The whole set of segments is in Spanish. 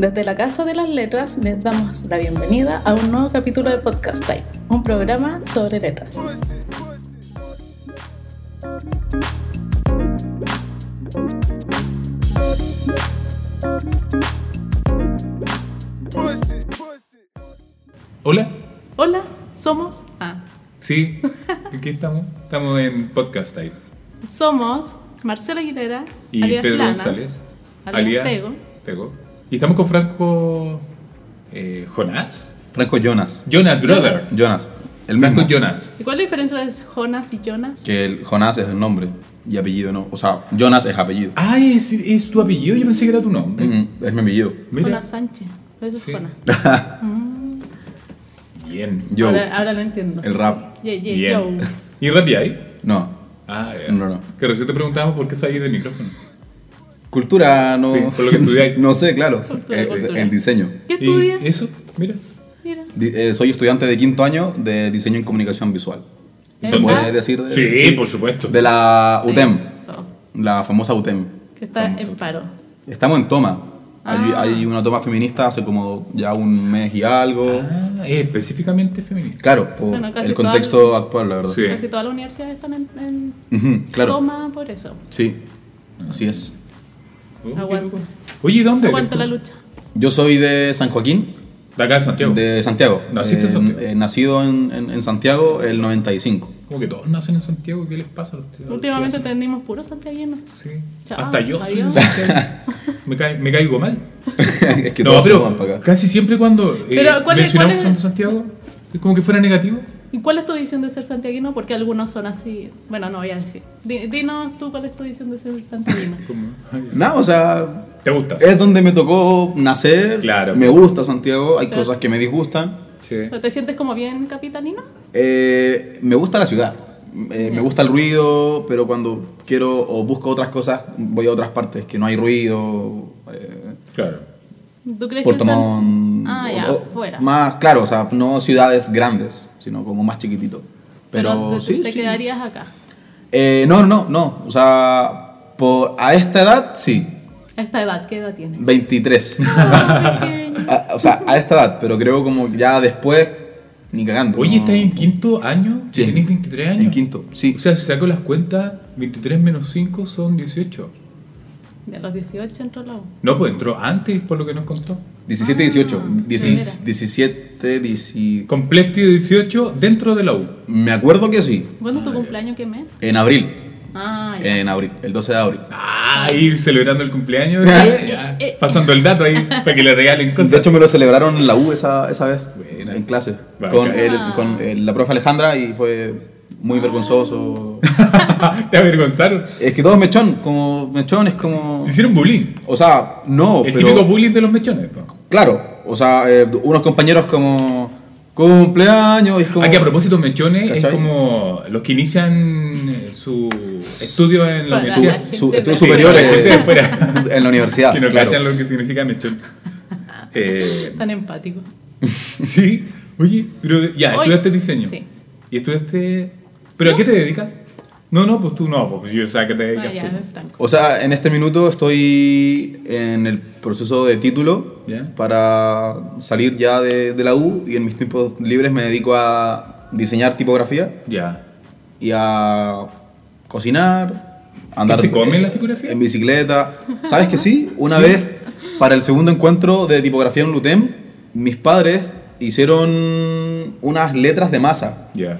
Desde la Casa de las Letras les damos la bienvenida a un nuevo capítulo de Podcast Type, un programa sobre letras. Hola. Hola, somos. Ah, Sí, aquí estamos. Estamos en Podcast Type. somos Marcela Aguilera, Y alias Pedro Lana, González. alias Pego. Pego. Y estamos con Franco eh, Jonás. Franco Jonas. Jonas Brother. Jonas. El Franco mismo. Jonas. ¿Y cuál es la diferencia entre Jonas y Jonas? Que el Jonás es el nombre y apellido no. O sea, Jonas es apellido. Ah, es, es tu apellido. Yo pensé que era tu nombre. Mm, Es mi apellido. Mira. Jonas Sánchez. Eso es Sí. Jonas. Bien. Yo. Ahora, ahora lo entiendo. El rap. Ye- ye- Bien. yo. ¿Y rapeáis? No. Ah, ya. No, no. Que recién te preguntábamos por qué salís del micrófono. Cultura, no. Sí, por lo que estudiáis. no sé, claro. Cultura, el, cultura. el diseño. ¿Qué ¿Y estudias? eso? Mira. Mira. Eh, soy estudiante de quinto año de diseño en comunicación visual. ¿Se ¿En puede decir? De, Sí, por supuesto. De la Sí, UTEM. todo. La famosa UTEM. Que está Famoso. en paro. Estamos en toma. Hay, Ah. hay una toma feminista hace como ya un mes y algo. Ah, es específicamente feminista. Claro, por Bueno, el contexto actual, la verdad. Sí. Casi todas las universidades están en, en Ujú, claro. toma por eso. Sí, así es. Oh, Aguanta. Oye, ¿dónde Aguanta la lucha. Yo soy de San Joaquín, De acá de Santiago. de Santiago. ¿Naciste en Eh, Santiago? eh, nacido en, en- en Santiago el 95. Como que todos nacen en Santiago, ¿qué les pasa a los tíos? Últimamente tenemos puros santiaguinos. Sí. Chao, Hasta yo. adiós. me, cae- me caigo mal. es que no, todos se pero van para acá. casi siempre cuando eh, Pero, ¿cuál es- mencionamos cuál es- que son de Santiago, es como que fuera negativo. ¿Y cuál es tu visión de ser santiaguino? Porque algunos son así. Bueno, no voy a decir. Di- Dinos tú cuál es tu visión de ser santiaguino. Nada, o sea, ¿Te gusta? es donde me tocó nacer. Claro. Me gusta Santiago, hay Claro. cosas que me disgustan. Sí. ¿Pero ¿Te sientes como bien capitalino? Eh, me gusta la ciudad. Eh, me gusta el ruido, pero cuando quiero o busco otras cosas, voy a otras partes que no hay ruido. eh, Claro. ¿Tú crees Puerto que Montt. Ah, o- ya, o- fuera. Más, claro, o sea, no ciudades grandes, sino como más chiquitito. Pero, te, sí, te sí. quedarías acá. Eh, no, no, no. O sea, por, a esta edad, sí. A esta edad, ¿qué edad tienes? 23. Ah, pequeño. A- o sea, a esta edad, pero creo como ya después, ni cagando. Oye, no. ¿estás en quinto año? Sí. ¿Tenés 23 años? En quinto, sí. O sea, si saco las cuentas, 23 menos 5 son 18. De los 18 entró la U. No, pues entró antes, por lo que nos contó. 17, 18. Ah, 10 mira. 17, 10. Completi 18 dentro de la U. Me acuerdo que sí. ¿Cuándo es tu cumpleaños? ¿Qué mes? En abril. Ah. En abril, el 12 de abril. Ah, ahí celebrando el cumpleaños. Ah. ¿eh? Ya, pasando el dato ahí para que le regalen cosas. De hecho, me lo celebraron en la U esa, esa vez, Buena. en clase, con, el- Ah. con el- la profe Alejandra y fue muy vergonzoso. Te avergonzaron. Es que todos mechón, como mechón es como... Te hicieron bullying. O sea, no, el pero... típico bullying de los mechones. po. Claro, o sea, eh, unos compañeros como... Cumpleaños y es como... Aquí a propósito, mechones es como los que inician eh, su estudio en la Para Su, la universidad. su estudios de- superiores de fuera. en la universidad, que no claro. cachan lo que significa mechón. Eh, Tan empático. sí, oye, pero ya, Oye, estudiaste diseño. sí. ¿Y estudiaste. ¿Pero a qué te dedicas? No, no, pues tú no, pues yo sé a qué te dedicas. Ah, ya, pues. O sea, en este minuto estoy en el proceso de título Ya. para salir ya de, de la U y en mis tiempos libres me dedico a diseñar tipografía Ya. y a cocinar, andar ¿Y se come la tipografía? en bicicleta. ¿Sabes que sí? Una vez para el segundo encuentro de tipografía en Lutem, mis padres hicieron unas letras de masa. Ya.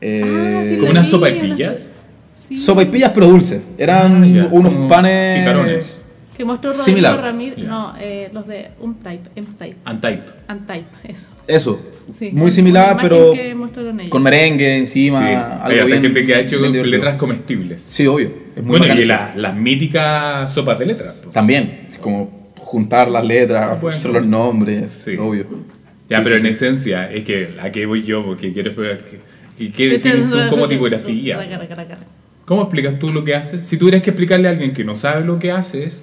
Eh, Ah, sí, ¿Como una sopa y una pilla? so- Sí. Sopa y pillas pero dulces. Eran Ah, unos como panes... picarones. Que mostró Rodrigo Similar. Ramírez. Ya. No, eh, los de Untype. M-Type. Untype. Untype, eso. Eso. Sí. Muy similar, pero con merengue encima. Sí. algo Hay bien- gente que ha hecho divertido. letras comestibles. Sí, obvio. Es muy bueno, bacán y la- las míticas sopas de letras. También. es Como juntar las letras, hacer los nombres. Sí. Obvio. Ya, Sí, pero sí, en sí. esencia, es que a qué voy yo, porque quiero esperar que. ¿Y qué Este defines tú como tipografía? ¿Cómo explicas tú lo que haces? Si tuvieras que explicarle a alguien que no sabe lo que haces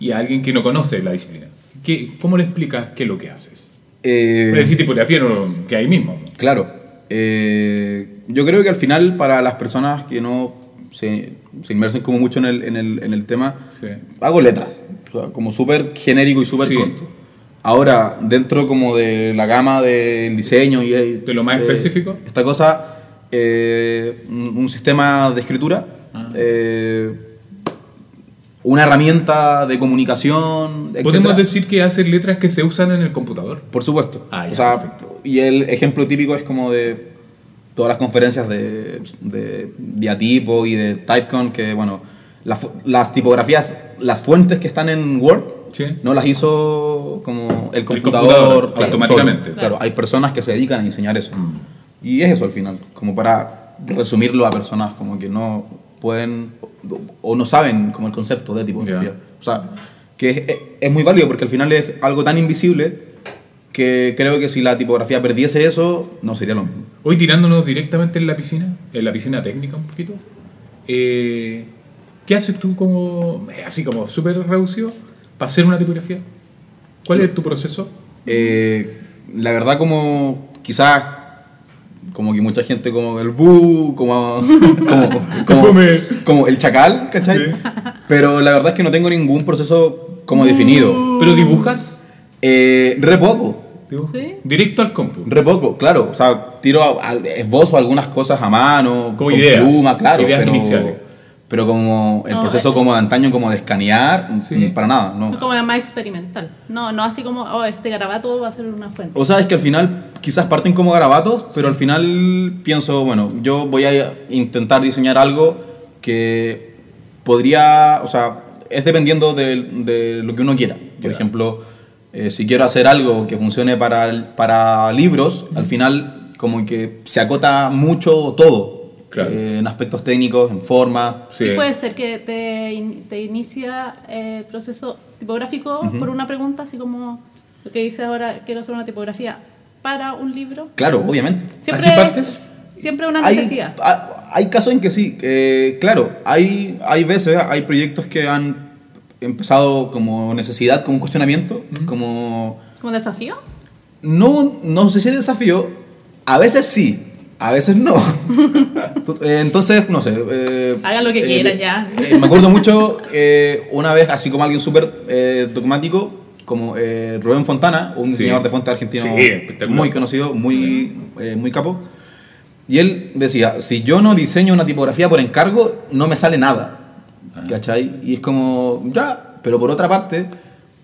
y a alguien que no conoce la disciplina, ¿qué, ¿cómo le explicas qué es lo que haces? Eh, Pero decir tipografía no, que ahí mismo. Claro. Eh, yo creo que al final, para las personas que no se, se inmersen como mucho en el, en el, en el tema, Sí. hago letras, o sea, como súper genérico y súper Sí. corto. Ahora, dentro como de la gama del diseño y ¿De lo más específico? Esta cosa, eh, un un sistema de escritura, Ah. eh, una herramienta de comunicación, Podemos etcétera. decir que haces letras que se usan en el computador. Por supuesto. Ah, ya, o sea, perfecto. y el ejemplo típico es como de todas las conferencias de, de diatipo y de Typecon, que bueno, las las tipografías, las fuentes que están en Word, Sí. no las hizo como el computador, computador, solo. automáticamente. Claro, hay personas que se dedican a diseñar eso. Mm. Y es eso al final, como para resumirlo a personas como que no pueden o- o no saben como el concepto de tipografía. Ya. O sea, que es, es muy válido porque al final es algo tan invisible que creo que si la tipografía perdiese eso, no sería lo mismo. Hoy tirándonos directamente en la piscina, en la piscina técnica un poquito, eh, ¿qué haces tú como, eh, así como súper reducido, para hacer una tipografía? ¿Cuál es tu proceso? Eh, la verdad como quizás como que mucha gente como el bu, como, como, como, el chacal, ¿cachai? Sí. Pero la verdad es que no tengo ningún proceso como definido. ¿Pero dibujas? Eh, re poco. ¿Sí? Directo al compu. re poco, claro. O sea, tiro a- esbozo algunas cosas a mano, Como con ideas, pluma, claro. ideas pero, iniciales. Pero como el No, proceso eh, como de antaño, como de escanear, Sí. mm, para nada, no. Como más experimental. No, no así como, oh, este garabato va a ser una fuente. O sea, es que al final quizás parten como garabatos, pero al final pienso, bueno, yo voy a intentar diseñar algo que podría, o sea, es dependiendo de, de lo que uno quiera. Por Ya. ejemplo, eh, si quiero hacer algo que funcione para, para libros, al final como que se acota mucho todo. Claro. eh, en aspectos técnicos, en formas. Sí. Y puede ser que te, in- te inicia el proceso tipográfico por una pregunta, así como lo que dice ahora, quiero hacer una tipografía para un libro. Claro, obviamente. Siempre, ¿Así partes? Siempre una hay, necesidad. ha- hay casos en que sí, eh, claro, hay, hay veces, hay proyectos que han empezado como necesidad, como un cuestionamiento, como... ¿Como desafío? No, no sé si es desafío, a veces sí, a veces no. Eh, Entonces, no sé. eh, Hagan lo que eh, quieran, ya. eh, me acuerdo mucho eh, una vez, así como alguien súper eh, dogmático, como eh, Rubén Fontana, un Sí. diseñador de fuente argentino Sí, muy conocido, muy, eh, muy capo. Y él decía, si yo no diseño una tipografía por encargo, no me sale nada. Ah. ¿Cachai? Y es como, ya, pero por otra parte,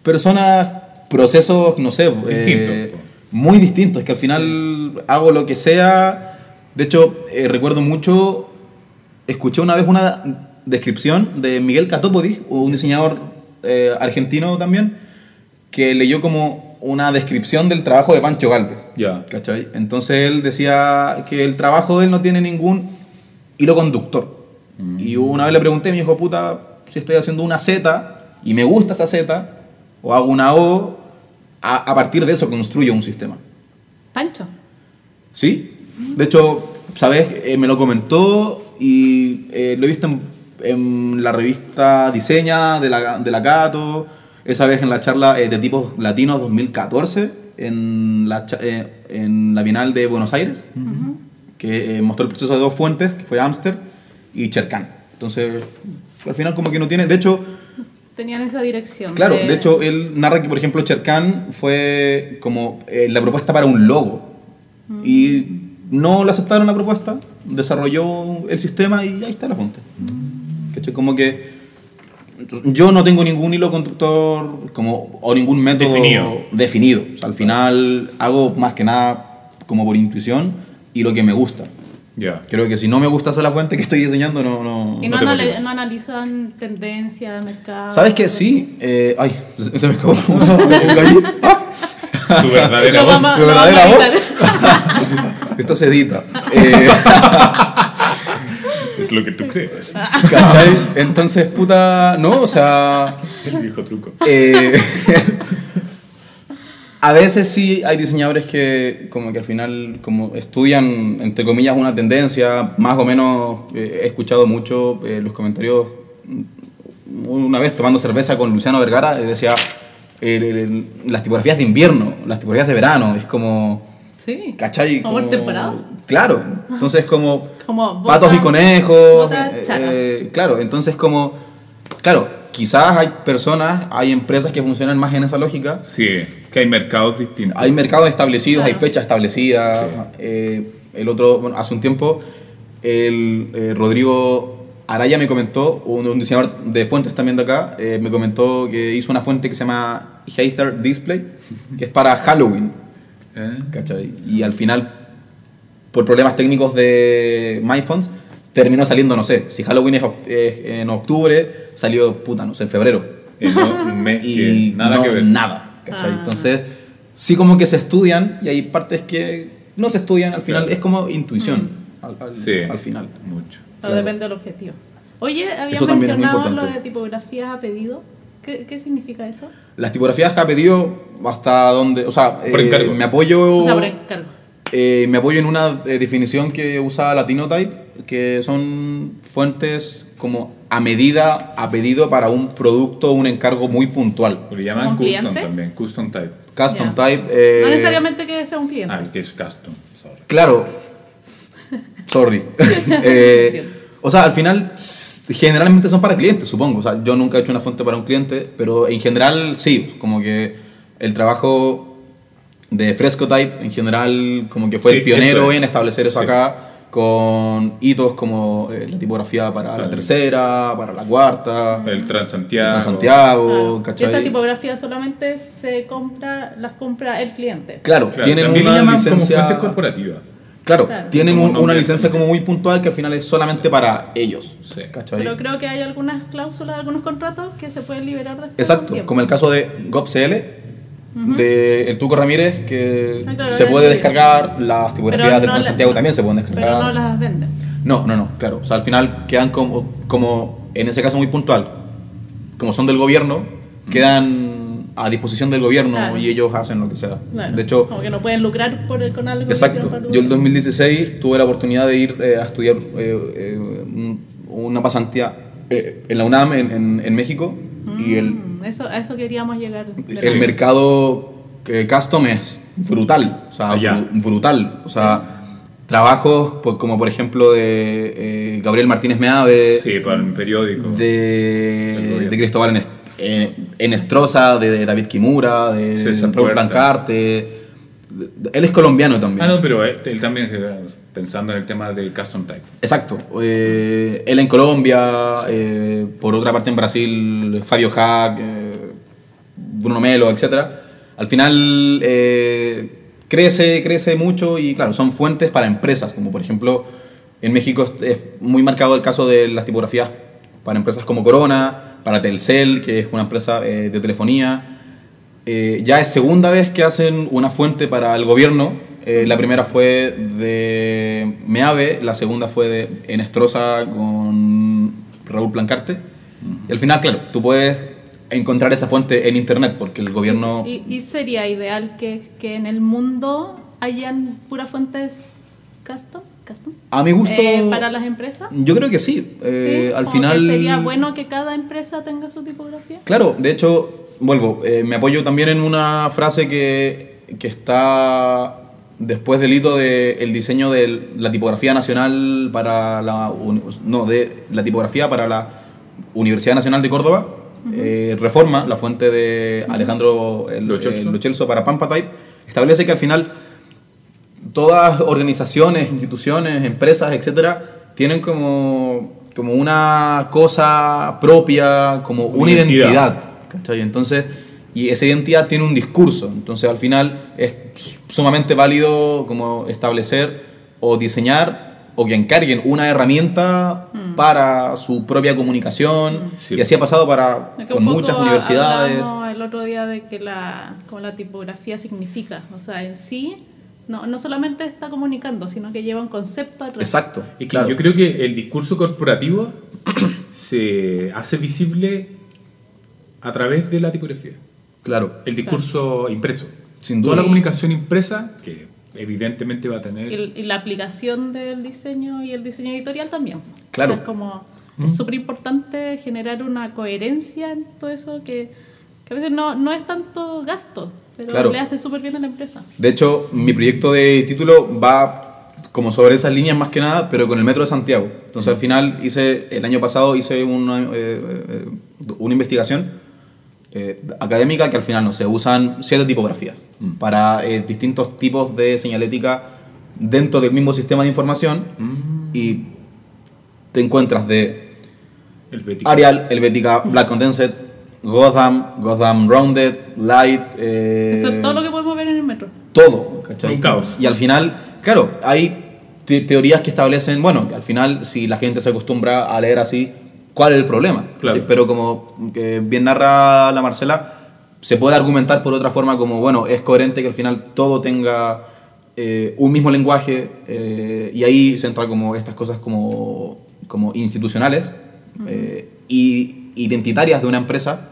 personas, procesos, no sé, eh, Distintos, po. muy distintos, que al final hago lo que sea. De hecho, eh, recuerdo mucho, escuché una vez una descripción de Miguel Catopodis, un diseñador eh, argentino también, que leyó como una descripción del trabajo de Pancho Galvez. Ya. ¿Cachai? Entonces él decía que el trabajo de él no tiene ningún hilo conductor. Y una vez le pregunté, me dijo, puta, si estoy haciendo una Z y me gusta esa Z, o hago una O, a, a partir de eso construyo un sistema. Pancho. ¿Sí? De hecho, ¿sabes? Eh, me lo comentó y eh, lo he visto en, en la revista Diseña de la, de la Cato, esa vez en la charla eh, de tipos latinos 2014, en la, en la Bienal de Buenos Aires, que mostró el proceso de dos fuentes, que fue Amster y Cherkán. Entonces, al final como que no tiene... De hecho, Tenían esa dirección. Claro, de hecho, él narra que, por ejemplo, Cherkán fue como la propuesta para un logo. Y no le aceptaron la propuesta, desarrolló el sistema y ahí está la fuente. ¿Cachai? Como que yo no tengo ningún hilo conductor como, o ningún método Definido. definido. O sea, al final hago más que nada como por intuición y lo que me gusta. Ya. Creo que si no me gusta hacer la fuente que estoy diseñando, no... no Y no, no preocupes. no analizan tendencia, mercado. ¿Sabes qué? Sí. eh, ay, se se me escapó. Tu verdadera voz. vamos- lo verdadera voz. Esto se edita. Eh, Es lo que tú crees. ¿Cachai? Entonces, puta. No, o sea. El viejo truco. eh, a veces sí hay diseñadores que, como que al final, como estudian, entre comillas, una tendencia. Más o menos eh, he escuchado mucho eh, los comentarios. mm, Una vez tomando cerveza con Luciano Vergara, decía. El- el- el- las tipografías de invierno, las tipografías de verano, es como. Sí. ¿Cachai? Como el temporada. Claro. Entonces como, Como patos y conejos. botas eh, eh, claro, entonces como... Claro, quizás hay personas, hay empresas que funcionan más en esa lógica. Sí, que hay mercados distintos. Hay mercados establecidos, hay fechas establecidas. eh, el otro, bueno, hace un tiempo, el eh, Rodrigo Araya me comentó, un, un diseñador de fuentes también de acá, eh, me comentó que hizo una fuente que se llama Hater Display, que es para Halloween. ¿Eh? ¿cachai? Y al final, por problemas técnicos de MyPhones, terminó saliendo, no sé, si Halloween es, en octubre, salió, puta, no sé, en febrero. En un mes Y que nada no, que ver. nada, ¿cachai? Ah. Entonces, sí como que se estudian y hay partes que no se estudian, al final Claro. es como intuición, al, al- Sí, al final. Mucho. Todo Claro. depende del objetivo. Oye, Eso muy mencionado lo de tipografías a pedido. ¿Qué, qué significa eso? Las tipografías que ha pedido hasta donde, o sea, Por eh, encargo. me apoyo... O sea, por encargo. Eh, me apoyo en una eh, definición que usa Latinotype, que son fuentes como a medida, a pedido para un producto un encargo muy puntual. Lo llaman ¿Como custom cliente? también, custom type. Custom Ya. type. eh, no necesariamente que sea un cliente. Ah, el que es custom. sorry. Claro. Sorry. Eh, o sea, al final, generalmente son para clientes, supongo. O sea, yo nunca he hecho una fuente para un cliente, pero en general sí, como que el trabajo de Fresco Type, en general, como que fue Sí, el pionero es. en establecer eso Sí. acá, con hitos como eh, la tipografía para la tercera, para la cuarta, El Transantiago. para Santiago, Claro. Esa tipografía solamente se compra, las compra el cliente. Claro, Claro, tienen una licencia... como fuente corporativa. Claro, Claro. tienen un- una licencia como muy puntual que al final es solamente para ellos. Pero creo que hay algunas cláusulas, algunos contratos que se pueden liberar después. Exacto, como el caso de GovCL, de el Tuco Ramírez, que Ah, claro, se puede descargar, las tipografías Pero de no la- Santiago también se pueden descargar. Pero no las venden. no, no, no, claro. O sea, al final quedan como, como, en ese caso muy puntual, como son del gobierno, quedan a disposición del gobierno Claro. y ellos hacen lo que sea. Claro. De hecho, como que no pueden lucrar por, con algo. que Exacto. para el Yo en gobierno. 2016 tuve la oportunidad de ir eh, a estudiar eh, eh, un- una pasantía eh, en la UNAM en, en- en México y el, Mm, Eso, a eso queríamos llegar. el la- mercado eh, custom es brutal, o sea, Allá. bru- brutal. O sea, trabajos pues, como por ejemplo de eh, Gabriel Martínez Meave, Sí, para el periódico. De, de Cristóbal Enes- eh, Enestrosa, de, David Kimura, de César Raúl Puerta. Plancarte. de- de- él es colombiano también. Ah, no, pero él, él también eh, pensando en el tema de custom type. Exacto. Eh, él en Colombia, eh, por otra parte en Brasil, Fabio Hack, eh, Bruno Melo, etc. Al final eh, crece, crece mucho y claro, son fuentes para empresas, como por ejemplo en México es muy marcado el caso de las tipografías para empresas como Corona, para Telcel, que es una empresa eh, de telefonía. Eh, ya es segunda vez que hacen una fuente para el gobierno. Eh, la primera fue de Meave, la segunda fue de Enestrosa con Raúl Plancarte. Y al final, claro, tú puedes encontrar esa fuente en internet porque el gobierno... Y, y sería ideal que, que en el mundo hayan puras fuentes custom, custom A mi gusto... eh, para las empresas. Yo creo que sí. Eh, Sí, al como que final... sería bueno que cada empresa tenga su tipografía. Claro, de hecho, vuelvo, eh, me apoyo también en una frase que, que está después del hito del diseño de la tipografía nacional para la... No, de la tipografía para la Universidad Nacional de Córdoba. eh, reforma, la fuente de Alejandro el- Lo Celso. el Lo Celso para Pampa Type, establece que al final todas organizaciones, instituciones, empresas, etcétera, tienen como, como una cosa propia, como una Identidad. identidad. ¿cachai? Entonces, y esa identidad tiene un discurso. Entonces, al final es sumamente válido como establecer o diseñar o que encarguen una herramienta para su propia comunicación. Sí. Y así ha pasado para Es que con muchas universidades. el otro día de que la, como la tipografía significa, o sea, en sí no, no solamente está comunicando, sino que lleva un concepto atrás. Exacto. Que claro. yo creo que el discurso corporativo se hace visible a través de la tipografía. Claro. El discurso impreso. Sin Toda duda. la comunicación impresa, que evidentemente va a tener... Y, y la aplicación del diseño y el diseño editorial también. Claro. O sea, es como es súper importante generar una coherencia en todo eso que, que a veces no, no es tanto gasto. Pero Claro. le hace súper bien a la empresa. De hecho, mi proyecto de título va como sobre esas líneas más que nada, pero con el Metro de Santiago. Entonces, al final, hice el año pasado hice una, eh, eh, una investigación eh, académica que al final, no sé, usan siete tipografías para eh, distintos tipos de señalética dentro del mismo sistema de información y te encuentras de Helvética. Arial, Helvética, Black Condensed, Gotham, Gotham Rounded, Light, eh, Eso es todo lo que podemos ver en el metro. todo, ¿cachai? Un caos. Y al final, claro, hay te- teorías que establecen, bueno, que al final si la gente se acostumbra a leer así, ¿cuál es el problema? Claro. Pero como que bien narra la Marcela, se puede argumentar por otra forma como, bueno, es coherente que al final todo tenga eh, un mismo lenguaje eh, y ahí se entra como estas cosas como, como institucionales eh, y identitarias de una empresa,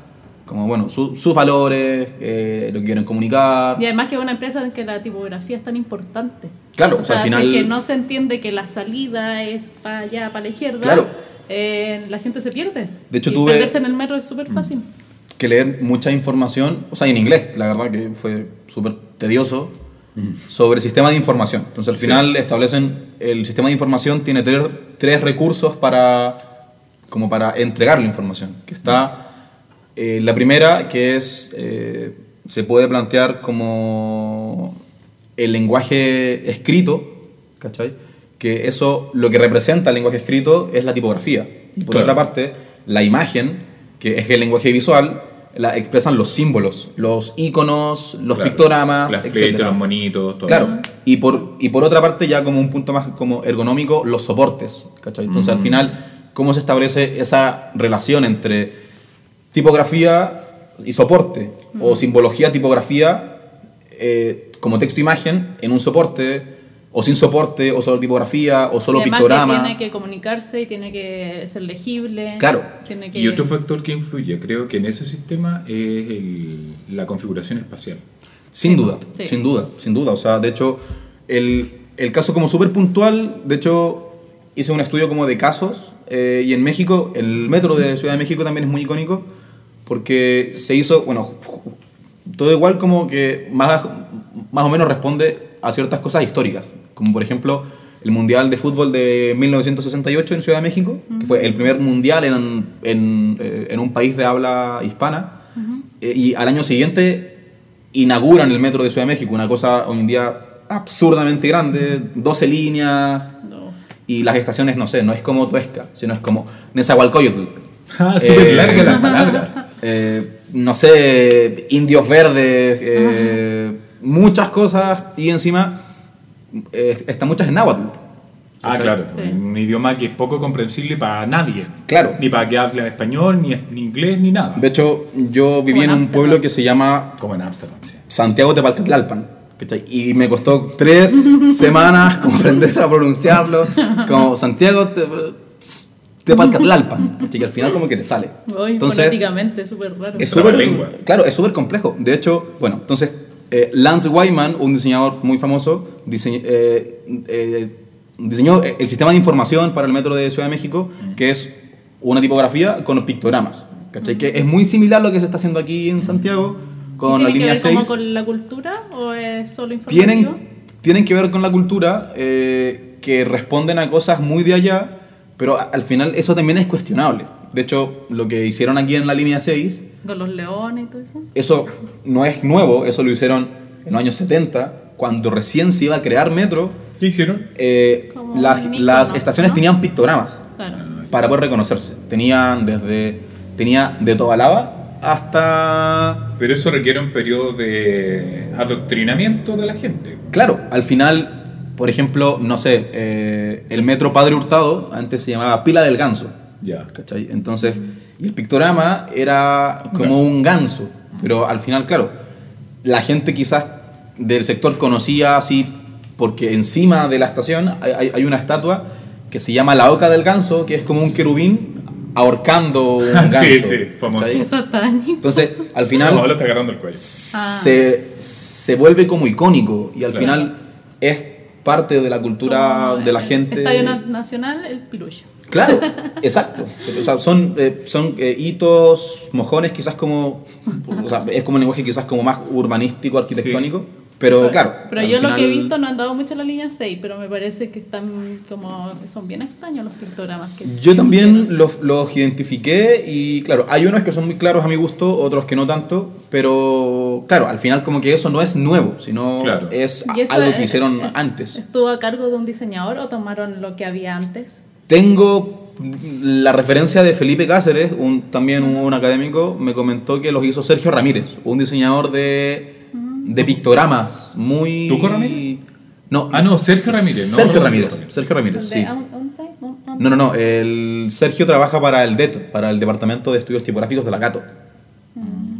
como, bueno, su- sus valores, eh, lo que quieren comunicar. Y además que es una empresa en que la tipografía es tan importante. Claro, o o sea, sea, al si final- es que no se entiende que la salida es para allá, para la izquierda, Claro. eh, la gente se pierde. De hecho, y tuve- perderse en el metro es súper fácil. que leer mucha información, o sea, en inglés, la verdad que fue súper tedioso, sobre el sistema de información. Entonces, al Sí. final establecen, el sistema de información tiene tres, tres recursos para, como para entregar la información. Que está, eh, la primera, que es, eh, se puede plantear como el lenguaje escrito, ¿cachai? Que eso, lo que representa el lenguaje escrito es la tipografía. Y por Claro. otra parte, la imagen, que es el lenguaje visual, la expresan los símbolos, los iconos, los Claro. pictogramas, Las flechas, los monitos, todo. Claro, y por, y por otra parte ya como un punto más como ergonómico, los soportes, ¿cachai? Entonces al final, ¿cómo se establece esa relación entre tipografía y soporte? O simbología, tipografía, eh, como texto-imagen en un soporte, o sin soporte, o solo tipografía, o solo y pictograma. que tiene que comunicarse y tiene que ser legible. Claro. Tiene que... Y otro factor que influye, creo que en ese sistema es el- la configuración espacial. Sin Sí. duda, Sí. sin duda, sin duda. O sea, de hecho, el, el caso como súper puntual, de hecho, hice un estudio como de casos eh, y en México, el metro de Ciudad de México también es muy icónico porque se hizo, bueno, todo igual como que más, más o menos responde a ciertas cosas históricas, como por ejemplo el Mundial de Fútbol de 1968 en Ciudad de México, que fue el primer mundial en, en, eh, en un país de habla hispana, Eh, y al año siguiente inauguran el metro de Ciudad de México, una cosa hoy en día absurdamente grande, 12 líneas. Y las estaciones, no sé, no es como Tuesca, sino es como Nezahualcóyotl. Ah, súper Eh, larga las palabras. Eh, no sé, indios verdes, eh, muchas cosas, y encima eh, están muchas en náhuatl. Ah, claro. Sí. Un idioma que es poco comprensible para nadie. Claro. Ni para que hable español, ni, ni inglés, ni nada. De hecho, yo viví Como en en un pueblo que se llama Como en Ámsterdam, sí. Santiago de Palcatlalpan. ¿Cachai? Y me costó tres semanas como aprender a pronunciarlo, como Santiago de, de Palcatlalpan. ¿cachai? Y al final como que te sale. Uy, Entonces, fonéticamente, súper raro. es súper lengua. claro, es súper complejo. De hecho, bueno, entonces eh, Lance Wyman, un diseñador muy famoso, eh, eh, diseñó el sistema de información para el metro de Ciudad de México, que es una tipografía con los pictogramas. ¿cachai? Que es muy similar a lo que se está haciendo aquí en Santiago con la ¿Tiene que línea ver 6 como con la cultura o es solo informativo? tienen, tienen que ver con la cultura, eh, que responden a cosas muy de allá, pero al final eso también es cuestionable. De hecho, lo que hicieron aquí en la línea 6, Con los leones y todo eso. eso no es nuevo, eso lo hicieron en los años 70, cuando recién se iba a crear metro, ¿Qué hicieron? eh, las, icono, las estaciones ¿no? tenían pictogramas Claro. para poder reconocerse. Tenían desde tenía de Tobalaba hasta Pero eso requiere un periodo de adoctrinamiento de la gente. Claro, al final, por ejemplo, no sé, eh, el metro Padre Hurtado antes se llamaba Pila del Ganso, Ya. ¿cachai? Entonces, y el pictograma era como un ganso, pero al final, claro, la gente quizás del sector conocía así, porque encima de la estación hay- hay una estatua que se llama la Oca del Ganso, que es como un querubín ahorcando un ganso. Sí, sí, famoso. satánico. Entonces, al final No, lo está agarrando el cuello. Ah. se, se vuelve como icónico y al Claro. final es parte de la cultura Como de la el gente. Estadio Na- Nacional, el pirucho. Claro, exacto. O sea, son, eh, son eh, hitos, mojones, quizás como. O sea, es como un lenguaje quizás como más urbanístico, arquitectónico. Pero claro. Pero yo lo que he final- visto no han dado mucho la línea 6, pero me parece que están como. Son bien extraños los pictogramas que. Yo también los, los identifiqué y claro, hay unos que son muy claros a mi gusto, otros que no tanto, pero claro, al final como que eso no es nuevo, sino Claro. es ¿Y eso algo es- que hicieron es- antes. ¿Estuvo a cargo de un diseñador o tomaron lo que había antes? Tengo la referencia de Felipe Cáceres, un, también un académico, me comentó que los hizo Sergio Ramírez, un diseñador de, de pictogramas muy... ¿Tuco Ramírez? No, Ah, no, Sergio Ramírez, no Sergio Ramírez. Sergio Ramírez, ¿De sí. No, no, no. El Sergio trabaja para el DET, para el Departamento de Estudios Tipográficos de la Cato.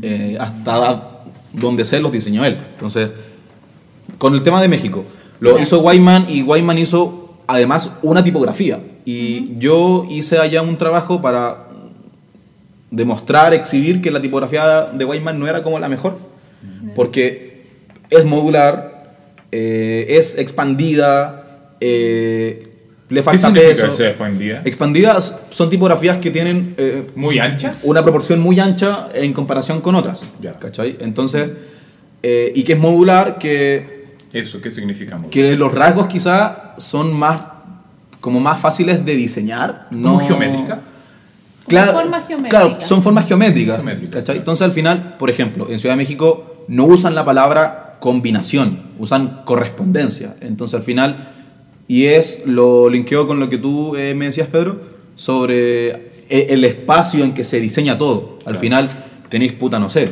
Eh, hasta donde sé los diseñó él. Entonces, con el tema de México, lo hizo Wyman y Wyman hizo además una tipografía. Y yo hice allá un trabajo para demostrar, exhibir que la tipografía de Wyman no era como la mejor. Porque es modular, eh, es expandida, eh, le ¿Qué falta significa peso. eso expandida? Expandidas son tipografías que tienen eh, ¿Muy anchas? una proporción muy ancha en comparación con otras. Ya. ¿Cachai? Entonces, eh, y que es modular, que, Eso, ¿qué significa modular? que los rasgos quizá son más como más fáciles de diseñar. ¿Como no geométrica? Claro, formas geométricas. claro, son formas geométricas. Geométricas, ¿cachai? claro. Entonces al final, por ejemplo, en Ciudad de México no usan la palabra combinación, usan correspondencia. Entonces al final, y es, lo linkeo con lo que tú eh, me decías, Pedro, sobre e- el espacio en que se diseña todo. Al Claro. final tenéis, puta, no sé,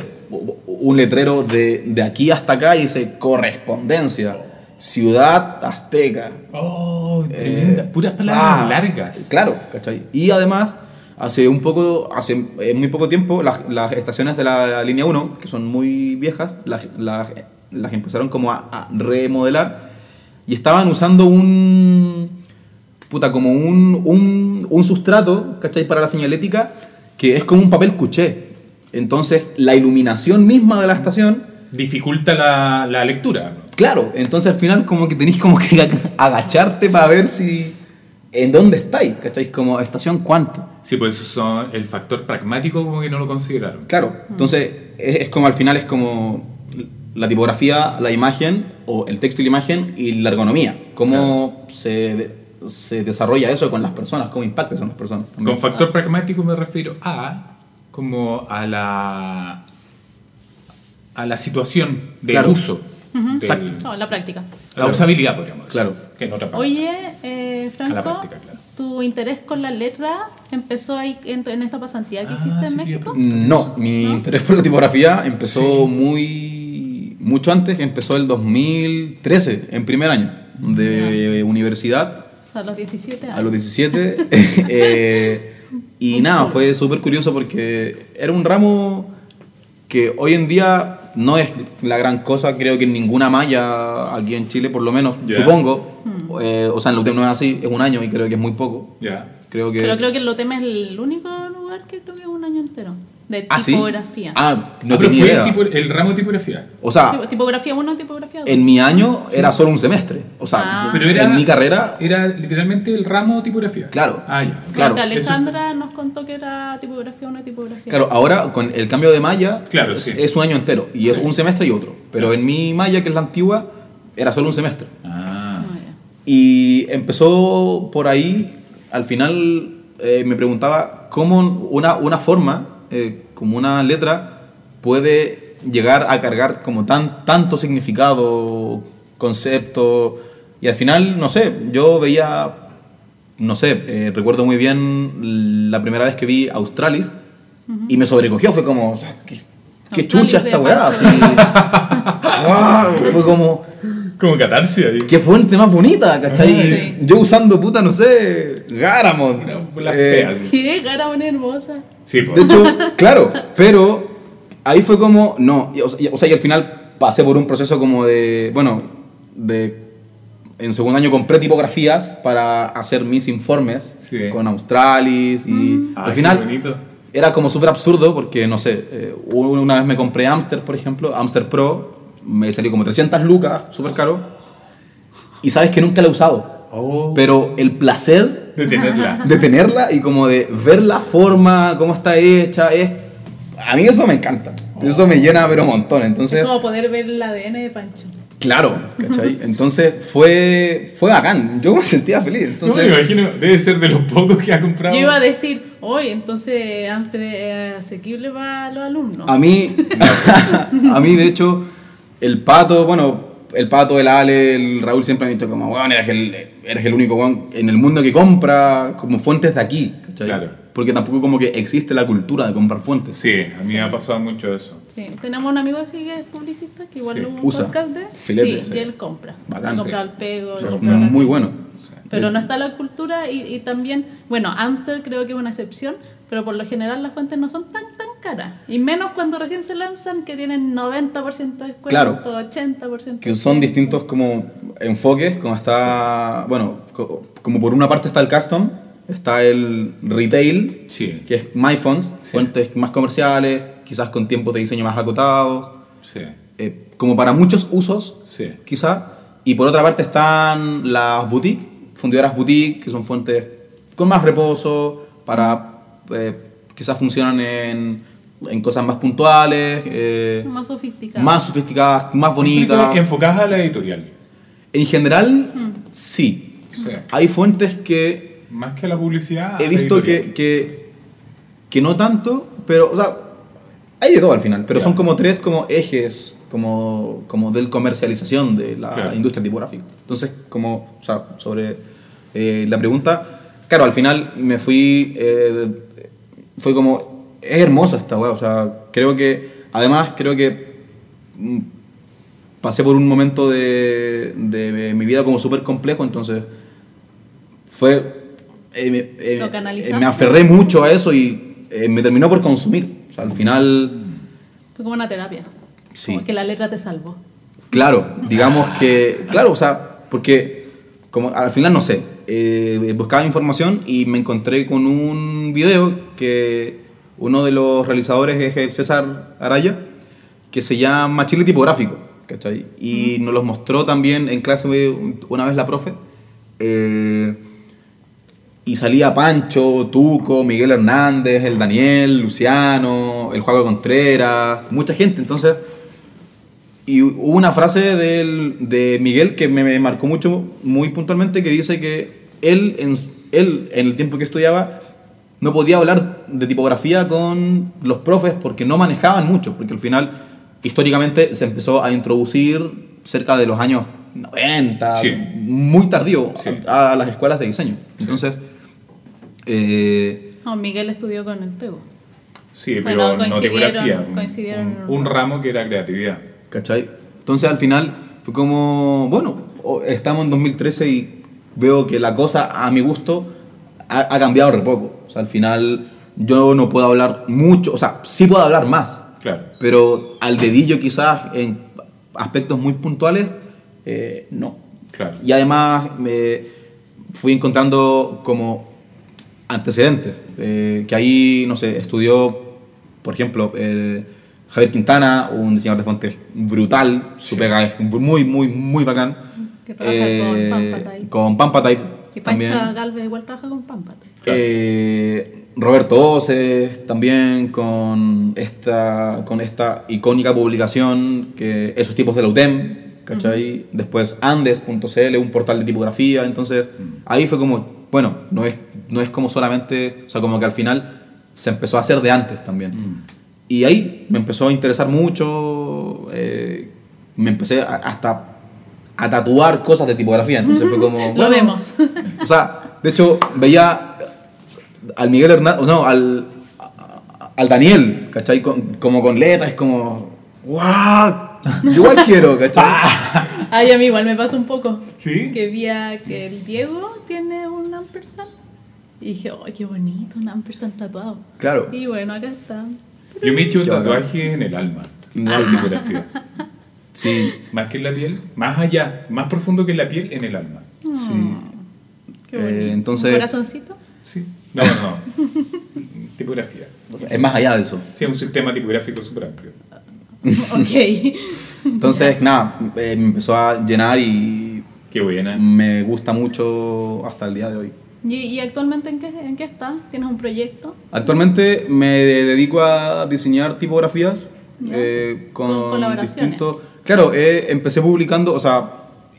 un letrero de, de aquí hasta acá y dice correspondencia, ciudad azteca. Oh, tremenda. Eh, Puras palabras ah, largas. Claro, ¿cachai? Y además, hace un poco, hace eh, muy poco tiempo, las, las estaciones de la, línea 1, que son muy viejas, las, las, las empezaron como a, a remodelar y estaban usando un. puta, como un, un, un sustrato, ¿cachai? Para la señalética, que es como un papel cuché. Entonces, la iluminación misma de la estación Dificulta la, la lectura. Claro, entonces al final como que tenéis como que agacharte para ver si en dónde estáis, ¿cacháis? Como estación cuánto. Sí, pues eso son el factor pragmático como que no lo consideraron. Claro, entonces es, es como al final es como la tipografía, la imagen o el texto y la imagen y la ergonomía. Cómo se, se desarrolla eso con las personas, cómo impacta eso en las personas. también. Con factor pragmático me refiero a como a la a la situación del Claro. uso. del- Exacto. No, la práctica. La Claro. usabilidad, podríamos decir. Claro. Que en otra. Oye, eh, Franco, práctica, claro. ¿tu interés con la letra empezó ahí en, en esta pasantía que Ah, hiciste en sí, a México? No, mi interés por la tipografía empezó muy mucho antes, empezó el 2013, en primer año de universidad, A los 17 años. a los 17. eh, y nada, fue súper curioso porque era un ramo que hoy en día no es la gran cosa, creo que en ninguna malla aquí en Chile, por lo menos, supongo. Eh, o sea, en la UTEP no es así, es un año y creo que es muy poco. Ya. Creo que... Pero creo que el Lotema es el único lugar que creo que es un año entero. De ¿Ah, sí? tipografía. Ah, no Ah, pero tenía fue idea. el, tipo- el ramo de tipografía. O sea, Tipo- tipografía 1, tipografía 2. En mi año era solo un semestre. O sea, Ah. Pero era, en mi carrera, Era literalmente el ramo de tipografía. Claro. Ah, ya. claro, Porque eso- Alejandra nos contó que era tipografía 1 y tipografía claro, ahora con el cambio de malla Claro, es, sí. es un año entero. Y es un semestre y otro. Pero en mi malla, que es la antigua, era solo un semestre. Ah. Ah. Y empezó por ahí, al final eh, me preguntaba cómo una, una forma, eh, como una letra, puede llegar a cargar como tan, tanto significado, concepto. Y al final, no sé, yo veía, no sé, eh, recuerdo muy bien la primera vez que vi Australis y me sobrecogió, fue como, o sea, ¿qué, chucha esta weá? Así. Fue como... Como catarsis ahí. Qué fuente más bonita, ¿cachai? Sí. Yo usando puta, no sé, Garamond. Una- la Eh, fea. Qué cara una hermosa. Sí, pues. de hecho, claro, pero ahí fue como, no, y, o, sea, y- o sea, y al final pasé por un proceso como de, bueno, de, en segundo año compré tipografías para hacer mis informes Sí. con Australis y Ah, al final era como súper absurdo porque, no sé, eh, una vez me compré Amster, por ejemplo, Amster Pro, me salió como 300 lucas, súper caro. y sabes que nunca la he usado. Oh, Pero el placer de tenerla. de tenerla y como de ver la forma, cómo está hecha, es... A mí eso me encanta. Eso me llena pero un montón. Entonces, Es como poder ver el ADN de Pancho. claro, ¿cachai? Entonces fue, fue bacán. Yo me sentía feliz. No, me Entonces, imagino, debe ser de los pocos que ha comprado. Yo iba a decir, oye, entonces Amster es asequible para los alumnos. a mí, a mí de hecho, el pato, bueno, el pato, el Ale, el Raúl siempre han dicho como, weón, eres el, eres el único weón en el mundo que compra como fuentes de aquí, ¿cachai? Claro. Porque tampoco como que existe la cultura de comprar fuentes. Sí, a mí me ha pasado mucho eso. Sí, tenemos un amigo así que es publicista, que igual Sí. hubo un Usa. podcast de... Filete. Sí, y él compra. Bacán, Ha comprado sí. el pego. O sea, compra muy bueno. Pero no está la cultura y, y también, bueno, Amster creo que es una excepción, pero por lo general las fuentes no son tan tan caras. Y menos cuando recién se lanzan que tienen 90% de descuento, Claro. 80%. que son distintos como enfoques, como está, bueno, co- como por una parte está el custom, está el retail, Sí. que es MyFont, fuentes más comerciales, quizás con tiempos de diseño más acotados, Sí. eh, como para muchos usos, Sí. quizá. Y por otra parte están las boutiques, fundidoras boutique, que son fuentes con más reposo, para eh, quizás funcionan en, en cosas más puntuales, eh, Más sofisticado. más sofisticadas, más bonitas. Enfocadas a la editorial. En general, sí. Sí. Hay fuentes que Más que la publicidad. he visto que, que, que no tanto, pero, o sea, hay de todo al final, pero son como tres como ejes como, como de comercialización de la Claro. industria tipográfica. Entonces, como, o sea, sobre eh, la pregunta, claro, al final me fui, eh, fue como, es hermosa esta weá, o sea, creo que, además, creo que mm, pasé por un momento de, de mi vida como súper complejo, entonces fue... eh, me- eh, ¿Lo eh, me aferré mucho a eso y me terminó por consumir. O sea, al final, Fue como una terapia. Sí. Como que la letra te salvó. claro, digamos que, claro, o sea, porque como al final no sé, buscaba información y me encontré con un video que uno de los realizadores es el César Araya, que se llama Chile Tipográfico, ¿cachai? Y nos los mostró también en clase una vez la profe. eh, y salía Pancho, Tuco, Miguel Hernández, el Daniel, Luciano, el Juego Contreras, mucha gente. Entonces, y hubo una frase del- de Miguel que me, me marcó mucho, muy puntualmente, que dice que él en, él, en el tiempo que estudiaba, no podía hablar de tipografía con los profes porque no manejaban mucho, porque al final, históricamente, se empezó a introducir cerca de los años 90, Sí. muy tardío, Sí. a, a las escuelas de diseño. Entonces, eh, No, Miguel estudió con el pego. Sí, pero Bueno, no coincidieron- tipografía. un- coincidieron en un, un un ramo. que era creatividad. ¿Cachai? Entonces al final fue como, bueno, estamos en 2013 y veo que la cosa a mi gusto ha, ha cambiado re poco. O sea, al final yo no puedo hablar mucho, o sea, sí puedo hablar más, Claro. pero al dedillo quizás en aspectos muy puntuales, eh, no. Claro. Y además me fui encontrando como antecedentes, eh, que ahí, no sé, estudió, por ejemplo, eh, Javier Quintana, un diseñador de fuentes brutal, su Sí. pega es muy, muy, muy bacán. Que trabaja con Pampatype. Con Pampatype Y también. Pancha Galvez igual trabaja con Pampate. Eh, Roberto Oces también con esta, con esta icónica publicación que esos tipos de la UTEM, ¿cachai? Después Andes.cl, un portal de tipografía, entonces ahí fue como, bueno, no es, no es como solamente, o sea, como que al final se empezó a hacer de antes también. Y ahí me empezó a interesar mucho, eh, me empecé a- hasta a tatuar cosas de tipografía, entonces fue como... Lo bueno, vemos. o sea, de hecho, veía al Miguel Hernández, no, al, al Daniel, ¿cachai? Con- como con letras, es como, ¡guau! Yo igual quiero, ¿cachai? Ay, a mí igual me pasa un poco. ¿Sí? Que vi a que el Diego tiene un ampersand. Y dije, ¡ay, qué bonito! Un ampersand tatuado. Claro. Y bueno, acá está. Yo me he hecho Qué bacán. tatuajes en el alma. Igual. de tipografía. Sí, Más que en la piel, más allá, más profundo que en la piel, en el alma. sí. Qué Eh, entonces- ¿Un corazoncito? Sí. No, no. tipografía. Es más allá de eso. Sí, es un sistema tipográfico súper amplio. ok. Entonces, nada, eh, me empezó a llenar y, Qué buena. me gusta mucho hasta el día de hoy. ¿Y, y actualmente en qué, en qué estás? ¿Tienes un proyecto? Actualmente me dedico a diseñar tipografías eh, Con con colaboraciones. distintos... Claro, eh, empecé publicando, o sea,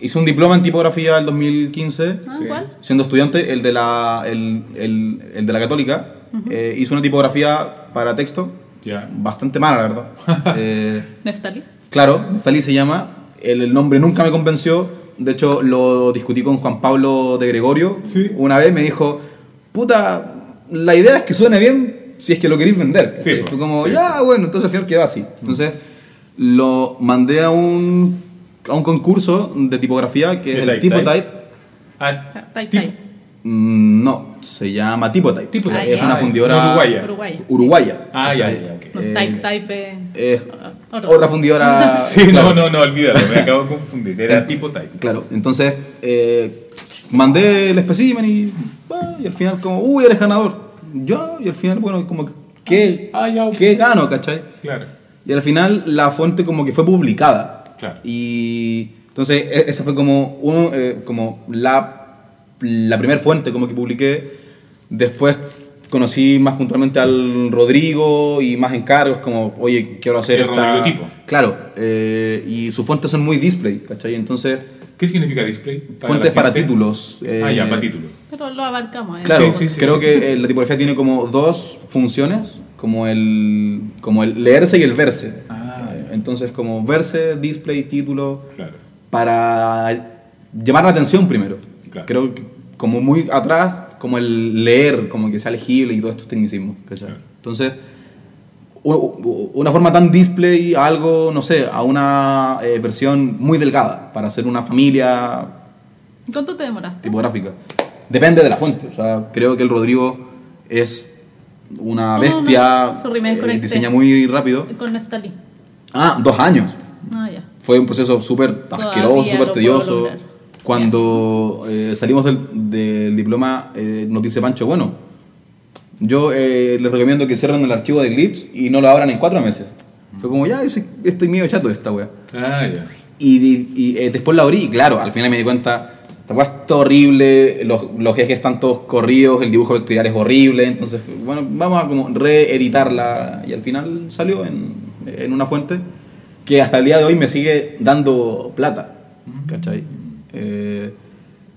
hice un diploma en tipografía el 2015, Ah, Sí. ¿Cuál? siendo estudiante, el de la, el, el- el de la católica. Eh, hice una tipografía para texto, Ya. bastante mala, la verdad. Eh, Neftali. Claro, Neftali se llama. El, el nombre nunca me convenció. De hecho, lo discutí con Juan Pablo de Gregorio. Sí. Una vez me dijo, puta, la idea es que suene bien si es que lo queréis vender. Sí, Fue como, sí. ya, bueno, entonces al final quedó así. Entonces, lo mandé a un, a un concurso de tipografía que ¿De es el type Tipo type? Type. Ah, Tai. Mm, No, se llama Tipo Type. Tipo Ah, es ya. una Ah, fundidora uruguaya. Uruguaya. uruguaya, Ah, ya, ya, ok. No, Eh, Type Type. es Otro. otra fundidora. Sí, claro. no, no, no, olvídalo, me acabo de confundir. Era tipo type. Claro, entonces eh, mandé el espécimen y, ah, y al final como, uy, eres ganador. Yo, y al final, bueno, como, ¿qué, Ah, ya, ok. ¿qué gano, cachai? Claro. Y al final la fuente como que fue publicada. Claro. Y entonces e- esa fue como, uno, eh, como la, la primera fuente como que publiqué. Después conocí más puntualmente al Rodrigo y más encargos como, oye, quiero hacer El esta... Tipo. Claro, eh, y sus fuentes son muy display, ¿cachai? Entonces, ¿Qué significa display? fuentes la para títulos. Ah, eh, ya, para títulos. Pero lo abarcamos. ¿eh? Claro, Sí, sí, sí, creo sí. que eh, la tipografía tiene como dos funciones, como el, como el leerse y el verse. Ah, Entonces, como verse, display, título, Claro. para llamar la atención primero. Claro. Creo que como muy atrás, como el leer, como que sea legible y todos estos tecnicismos. Claro. Entonces, una forma tan display a algo, no sé, a una eh, versión muy delgada, para hacer una familia ¿Cuánto te demoraste? tipográfica. Depende de la fuente. O sea, creo que el Rodrigo es una No, bestia, no, eh, diseña muy rápido. Con Neftali. Ah, dos años. Ah, ya. Fue un proceso súper asqueroso, súper tedioso. Cuando eh, salimos del, del diploma, eh, nos dice Pancho, bueno, yo eh, les recomiendo que cierren el archivo de Eclipse y no lo abran en cuatro meses. Fue como, ya, estoy medio chato de esta wea. Ah, ya. Y, y- y, eh, después la abrí y claro, al final me di cuenta, esta weá está horrible, los, los ejes están todos corridos, el dibujo vectorial es horrible, entonces, bueno, vamos a como reeditarla y al final salió en, en una fuente que hasta el día de hoy me sigue dando plata, ¿cachai? Eh,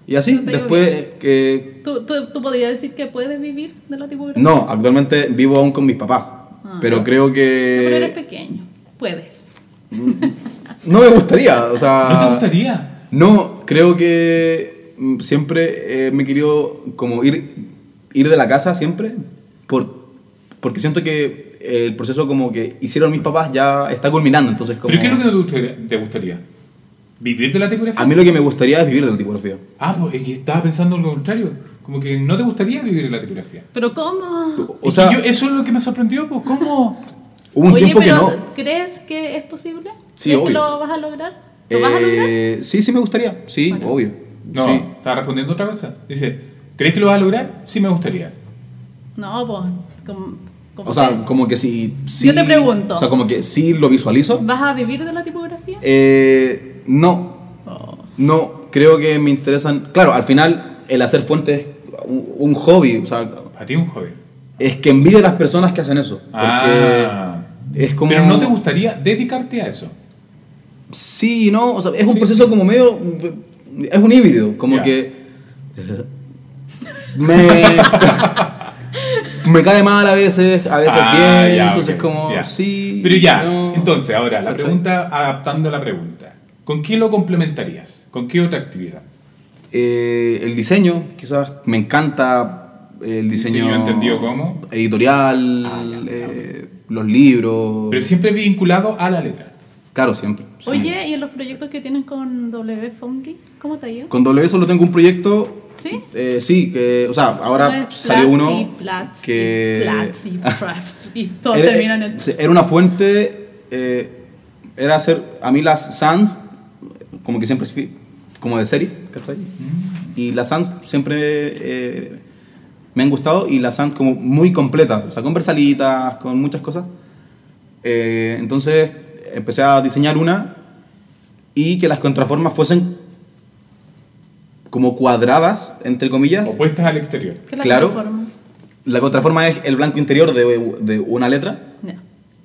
y así, No después que... ¿Tú, tú, tú podrías decir que puedes vivir de la tipografía? No, actualmente vivo aún con mis papás, Ah. pero creo No, pero eres que... pequeño. Puedes. No me gustaría, o sea... ¿No te gustaría? No, creo que mm, siempre eh, me he querido como ir, ir de la casa siempre por, porque siento que el proceso como que hicieron mis papás ya está culminando, entonces como... ¿Pero qué es lo que te gustaría? ¿Te gustaría? ¿Vivir de la tipografía? A mí lo que me gustaría es vivir de la tipografía. Ah, pues es que estaba pensando lo contrario. Como que no te gustaría vivir de la tipografía. ¿Pero cómo? O sea, que yo- eso es lo que me sorprendió, pues, ¿cómo? hubo un Oye, tiempo que pero no. ¿crees que es posible? Sí, ¿Crees que obvio. lo vas a lograr? ¿Lo vas a lograr? Eh, sí, sí me gustaría, sí, obvio. No, Sí. estaba respondiendo otra cosa. Dice, ¿crees que lo vas a lograr? Sí me gustaría. No, pues. Como, como O sea, que- como que sí, sí... Yo te pregunto. O sea, como que sí lo visualizo. ¿Vas a vivir de la tipografía? Eh, no, Oh. No, creo que me interesan. Claro, al final el hacer fuentes es un, un hobby. O sea, A ti es un joven. es que envidio a las personas que hacen eso. Porque Ah. es como. Pero no te gustaría dedicarte a eso. Sí, no. O sea, es un Sí, proceso como medio. Es un híbrido. Como que. Me. me cae mal a veces, a veces Ah, bien. entonces, ok, como. Sí. Pero ya, no. entonces, ahora, la pregunta, adaptando la pregunta. ¿Con qué lo complementarías? ¿Con qué otra actividad? Eh, el diseño, quizás me encanta el diseño, Diseño entendido como? editorial, Ah, ya, eh, los libros. Pero siempre vinculado a la letra. Claro, siempre. Sí. Oye, ¿y en los proyectos que tienen con W Foundry? ¿Cómo te ha ido? Con W solo tengo un proyecto. ¿Sí? eh, sí, que, o sea, ahora Eh, salió Platzi, uno Platzi, que Platzi, Platzi, y todos era, terminan en... era una fuente, eh, era hacer, a mí las Sans, como que siempre fui, como de serif, ¿cachai? Mm. Y las Sans siempre eh, me han gustado y las Sans como muy completas, o sea, con versalitas, con muchas cosas. Eh, entonces empecé a diseñar una y que las contraformas fuesen como cuadradas, entre comillas. Opuestas al exterior. ¿Qué es la Claro. contraforma? La contraforma es el blanco interior de, de una letra.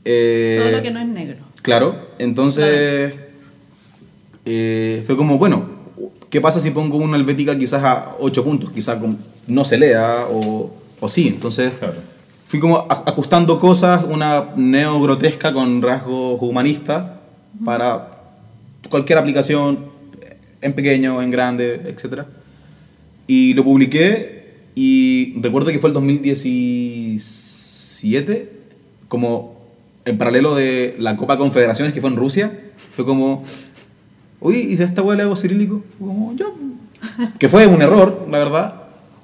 Eh, Todo lo que no es negro. Claro, entonces eh, fue como, bueno, ¿qué pasa si pongo una helvética quizás a 8 puntos? Quizás no se lea o, o sí. Entonces Claro. Fui como ajustando cosas, una neogrotesca con rasgos humanistas para cualquier aplicación, en pequeño, en grande, etc. Y lo publiqué y recuerdo que fue el 2017, como en paralelo de la Copa Confederaciones que fue en Rusia, fue como, oye, ¿y si a esta weá le hago cirílico? Fue como, yo. Que fue un error, la verdad.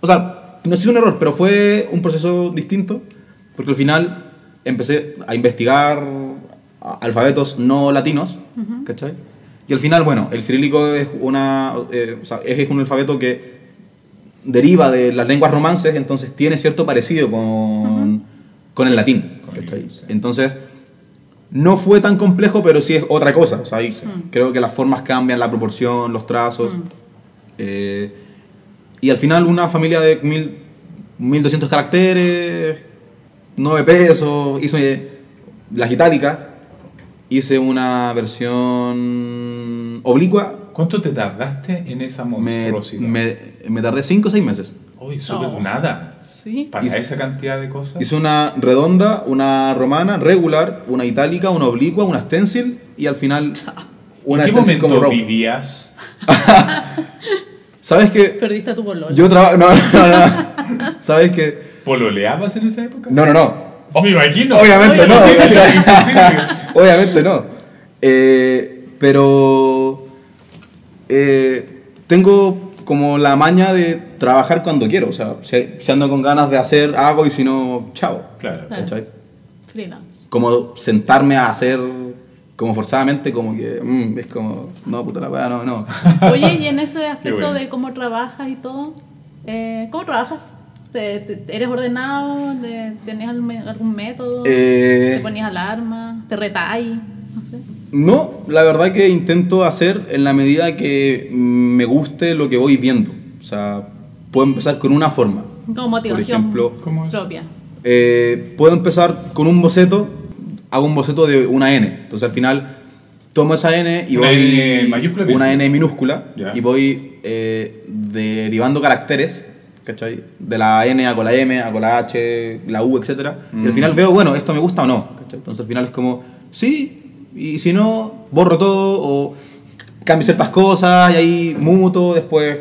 O sea, no es un error, pero fue un proceso distinto, porque al final empecé a investigar alfabetos no latinos, ¿cachai? Y al final, bueno, el cirílico es, una, eh, o sea, es un alfabeto que deriva de las lenguas romances, entonces tiene cierto parecido con, con el latín. Con el sí. Entonces, no fue tan complejo, pero sí es otra cosa. O sea, creo que las formas cambian, la proporción, los trazos. Eh, y al final una familia de mil, 1200 caracteres, 9 pesos, hice las itálicas, hice una versión oblicua, ¿Cuánto te tardaste en esa monstruosidad? me, me tardé 5 o 6 meses. Uy, súper Oh. nada. Sí. Para Hice- esa cantidad de cosas. Hice una redonda, una romana, regular, una itálica, una oblicua, una stencil y al final una ¿En qué stencil momento como vivías? ¿Sabes qué? Perdiste a tu bolón. Yo trabajo... No, no, no. ¿Sabes qué? ¿Pololeabas en esa época? No, no, no. Me imagino. Obviamente no. Imposible. Obviamente no. Eh, pero eh, tengo como la maña de trabajar cuando quiero. O sea, si, si ando con ganas de hacer, hago y si no, chao. Claro. Claro. ¿Cachai? Freelance. Como sentarme a hacer como forzadamente, como que mm, es como, no, puta la weá, no, no. Oye, y en ese aspecto bueno. de cómo trabajas y todo, eh, ¿cómo trabajas? ¿Te- te- ¿Eres ordenado? ¿Te- ¿Tienes algún método? Eh, ¿Te ponías alarma? ¿Te retáis? No sé. No, la verdad que intento hacer en la medida que me guste lo que voy viendo. O sea, puedo empezar con una forma. Como motivación ejemplo, ¿cómo es? propia. Eh, puedo empezar con un boceto, hago un boceto de una N. Entonces al final tomo esa N y ¿Una voy... N mayúscula Una minúscula? N minúscula. Ya. Y voy eh, derivando caracteres, ¿cachai? De la N a con la M, a con la H, la U, etc. Y al Mm. final veo, bueno, esto me gusta o no. ¿cachai? Entonces al final es como, sí, y si no, borro todo o cambio ciertas cosas y ahí muto, después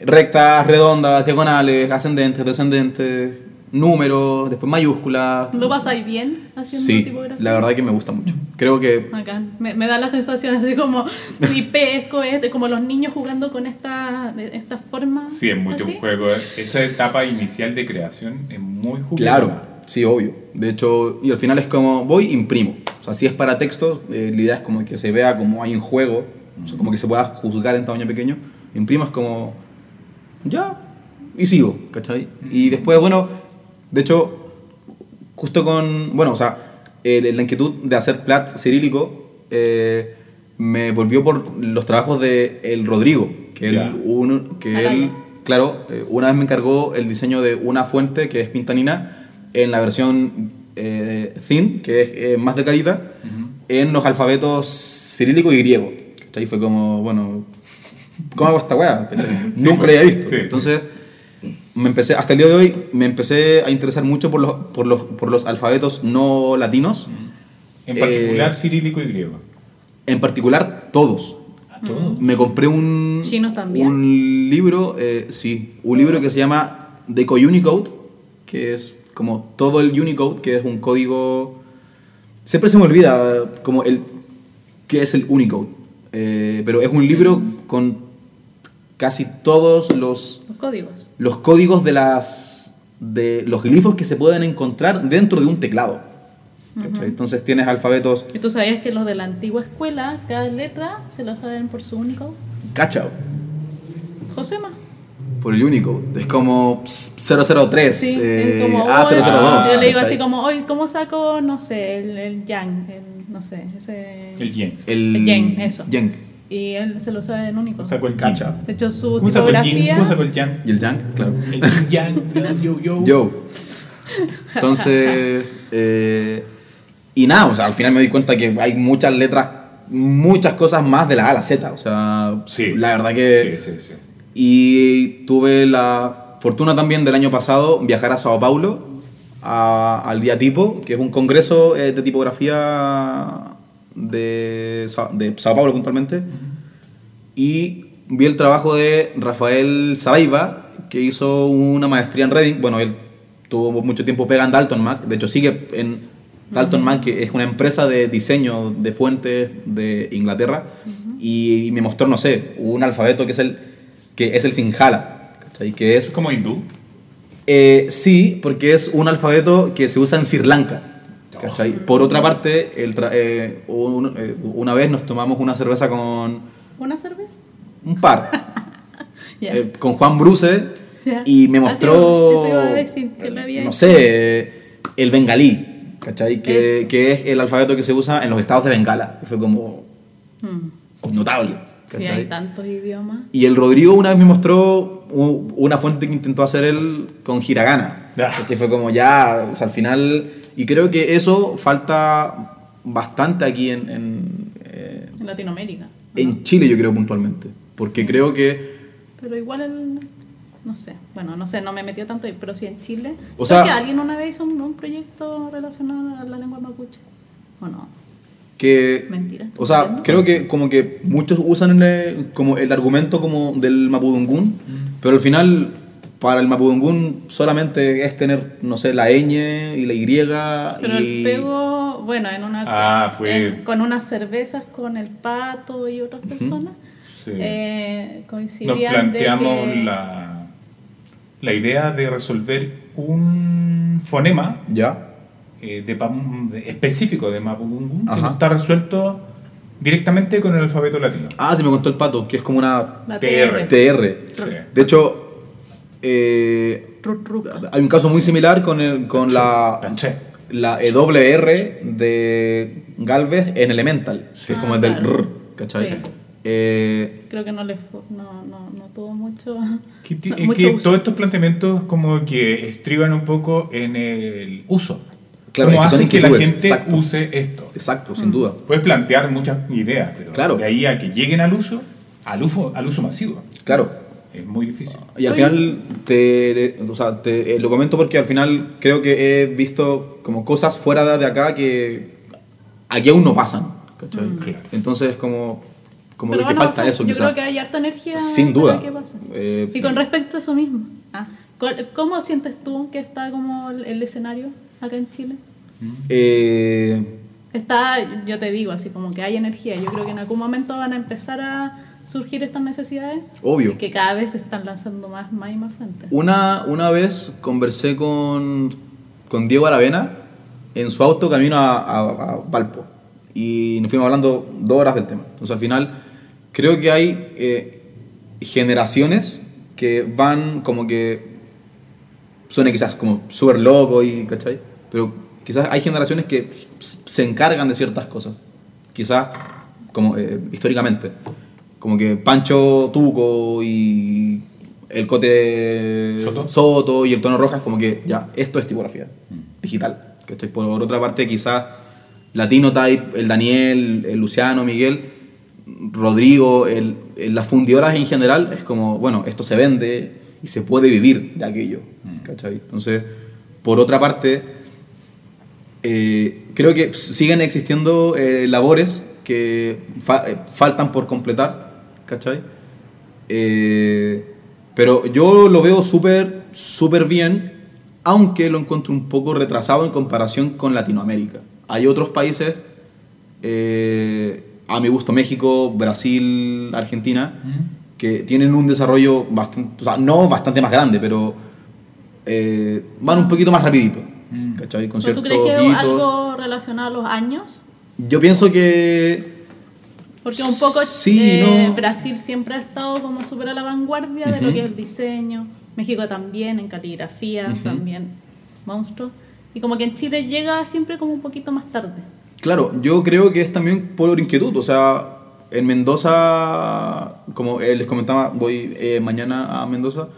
rectas, redondas, diagonales, ascendentes, descendentes, números, después mayúsculas. ¿Lo pasáis bien haciendo Sí, tipografía? la verdad que me gusta mucho. Creo que Bacán. Me, me da la sensación así como tripesco, este, como los niños jugando con esta, de- esta forma. Sí, es mucho así. un juego. Esa etapa inicial de creación es muy juguetona. Claro, sí, obvio. De hecho, y al final es como, voy, imprimo. O sea, si es para textos, eh, la idea es como que se vea como hay un juego, o sea, como que se pueda juzgar en tamaño pequeño. Imprimo es como, ya, y sigo, ¿cachai? Y después, bueno, de hecho, justo con, bueno, o sea, el- la inquietud de hacer plat cirílico eh, me volvió por los trabajos de el Rodrigo, que él, uno- que Araya. él claro, eh, una vez me encargó el diseño de una fuente que es Pintanina en la versión eh, thin, que es eh, más delgadita, en los alfabetos cirílico y griego. ¿Cachai? Fue como, bueno, ¿cómo hago esta weá? Nunca pues, la había visto. sí, sí. Me empecé, hasta el día de hoy, me empecé a interesar mucho por los, por los, por los alfabetos no latinos, En particular Eh, cirílico y griego. en particular todos. A todo. Me compré un, Chinos también. un libro, eh, sí, un libro que se llama Deco Unicode, que es como todo el Unicode, que es un código... Siempre se me olvida como el qué es el Unicode, eh, pero es un libro con casi todos los, Los códigos. Los códigos de las de los glifos que se pueden encontrar dentro de un teclado. ¿cachai? Entonces tienes alfabetos ¿Y tú sabías que los de la antigua escuela, cada letra se la saben por su único? cachao Josema. por el Unicode. Es como 003, Sí, eh, es como. A002. Ah, yo le digo así como, hoy, ¿cómo saco, no sé, el, el yang? El, no sé, ese. El yen. El, el yen, eso. yen. Y él se lo sabe en único. Sacó el Cacha. De hecho, su tipografía. ¿Cómo sacó el yang? Y el Yang, claro. El yang, yo, yo. Yo. Entonces, eh, y nada, o sea, al final me doy cuenta que hay muchas letras, muchas cosas más de la A a la Z. O sea, Sí. la verdad que... Sí, sí, sí. Y tuve la fortuna también del año pasado viajar a Sao Paulo a- al día tipo, que es un congreso eh, de tipografía de, Sa- de Sao Paulo puntualmente. Y vi el trabajo de Rafael Saraiva, que hizo una maestría en Reading. Bueno, él tuvo mucho tiempo pega en Dalton Mac, de hecho sigue en Dalton Mac, que es una empresa de diseño de fuentes de Inglaterra, y, me mostró, no sé, un alfabeto que es el, que es el Sinhala, ¿cachai? que Es es... como hindú. eh, sí, porque es un alfabeto que se usa en Sri Lanka. ¿Cachai? Por otra parte, el tra- eh, un- eh, una vez nos tomamos una cerveza con ¿Una cerveza? un par, eh, con Juan Bruce, y me mostró, va, eso iba a decir, que le había no hecho. sé, el bengalí, ¿cachai? Que, que es el alfabeto que se usa en los estados de Bengala. Fue como Mm. notable. Hay tantos idiomas. Y el Rodrigo una vez me mostró una fuente que intentó hacer él con hiragana. Ya. Que fue como ya, o sea, al final... Y creo que eso falta bastante aquí en, en, eh, En Latinoamérica. en Chile, yo creo puntualmente. Porque creo que... Pero igual el. No sé. Bueno, no sé, no me metió tanto ahí, pero sí en Chile. O Creo sea- que alguien una vez hizo un, un proyecto relacionado a la lengua mapuche. ¿O no? que Mentira. O sea, creo que como que muchos usan el, como el argumento como del mapudungún, Mm. pero al final para el mapudungún solamente es tener, no sé, la ñ y la y Pero y... el pego, bueno, en una. Ah, fue- en- con unas cervezas con el pato y otras personas. Sí. eh, Nos coincidían de planteamos que- la, la idea de resolver un fonema ¿Ya? eh, de, de- específico de Mapudungun que no está resuelto directamente con el alfabeto latino. Ah, se me contó el pato, que es como una La TR. TR. Sí. De hecho, eh, hay un caso muy similar con, el, con la, La EWR de Galvez en Elemental, que es Ah, como el del claro. R, ¿cachai? Sí. Eh, Creo que no le no, no, no tuvo mucho. Que, no, es mucho que uso. todos estos planteamientos como que estriban un poco en el uso. Claro, ¿Cómo es que son hace que la gente exacto. use esto? exacto, sin duda. Puedes plantear muchas ideas, pero Claro. de ahí a que lleguen al uso, al uso, al uso masivo, Claro. Es muy difícil. Y al Oye. final te, o sea, te- eh, lo comento porque al final creo que he visto como cosas fuera de- acá que aquí aún no pasan. ¿cachai? Claro. Entonces como, como Pero de que falta eso Yo quizá. creo que hay harta energía. Sin duda. que. Eh, y con respecto a eso mismo. ah, ¿cuál- ¿Cómo sientes tú que está como el, el escenario acá en Chile? Eh, Está, yo te digo, así como que hay energía. Yo creo que en algún momento van a empezar a surgir estas necesidades. Obvio. Y que cada vez se están lanzando más, más y más fuentes. una, una vez conversé con, con Diego Aravena en su auto camino a, a- a Valpo y nos fuimos hablando dos horas del tema. Entonces al final creo que hay eh, generaciones que van como que suene quizás como súper loco y ¿cachai? Pero quizás hay generaciones que se encargan de ciertas cosas. Quizás como eh, históricamente. Como que Pancho Tuco y el Cote Soto. y el Tono Rojas, como que ya, esto es tipografía digital. ¿cachai? Por otra parte, quizás Latino Type, el Daniel, el Luciano, Miguel, Rodrigo, el, el- las fundidoras en general, es como, bueno, esto se vende y se puede vivir de aquello. ¿cachai? Entonces, por otra parte, eh, creo que siguen existiendo eh, labores que fa- eh, faltan por completar, ¿cachai? Eh, pero yo lo veo súper, súper bien, aunque lo encuentro un poco retrasado en comparación con Latinoamérica. Hay otros países, eh, a mi gusto México, Brasil, Argentina, que tienen un desarrollo bastante, o sea, no bastante más grande, pero eh, van un poquito más rapidito, Mm. ¿cachai? Con ¿Pero ¿Tú crees que hitos. algo relacionado a los años? Yo pienso que Porque un poco Sí, eh, no. Brasil siempre ha estado como súper a la vanguardia de lo que es el diseño. México también, en caligrafía también, monstruo. Y como que en Chile llega siempre como un poquito más tarde. Claro, yo creo que es también por inquietud, o sea, en Mendoza, como eh, les comentaba, voy eh, mañana a Mendoza.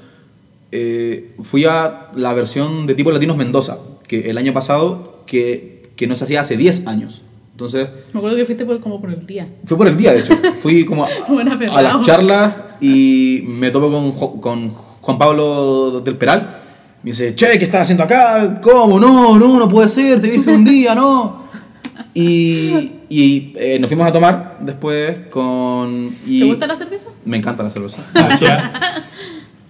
eh, fui a la versión de tipo Latinos Mendoza, que el año pasado, que, que no se hacía hace 10 años. Entonces, Me acuerdo que fuiste por, como por el día. fue por el día, de hecho. Fui como a, a las charlas y me topo con, con Juan Pablo del Peral. Me dice, che, ¿qué estás haciendo acá? ¿Cómo? No, no, no puede ser, te viste un día, no. Y, y eh, nos fuimos a tomar después con... Y ¿Te gusta la cerveza? Me encanta la cerveza. Ah.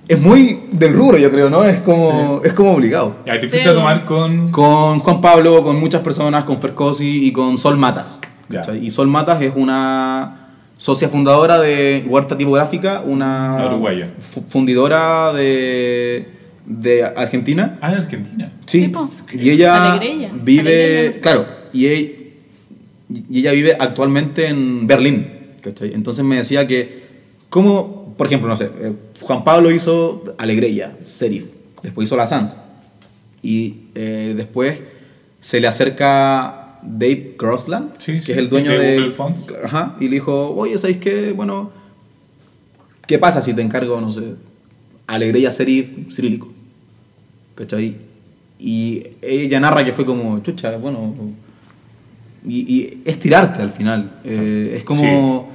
Es muy del rubro, yo creo, ¿no? Es como, es como obligado. Ya, te fuiste a tomar con. Con Juan Pablo, con muchas personas, con Fercosi y con Sol Matas. Ya. Y Sol Matas es una socia fundadora de Huerta Tipográfica, una uruguaya. fu- fundidora de, de Argentina. Ah, en Argentina. Sí, Sí, po. y ella Alegrella. vive, claro, y ella, y ella vive actualmente en Berlín, ¿cachai? Entonces me decía que, como, por ejemplo, no sé, eh, Juan Pablo hizo Alegrella, Serif, después hizo La Sans, y eh, después se le acerca Dave Crossland, Sí, que sí, es el dueño de de, Fonts. Ajá, y le dijo, oye, ¿sabéis qué? Bueno, ¿qué pasa si te encargo, no sé, Alegrella Serif cirílico? ¿Cachai? Y ella narra que fue como, chucha, bueno. Y, y es tirarte al final. eh, es como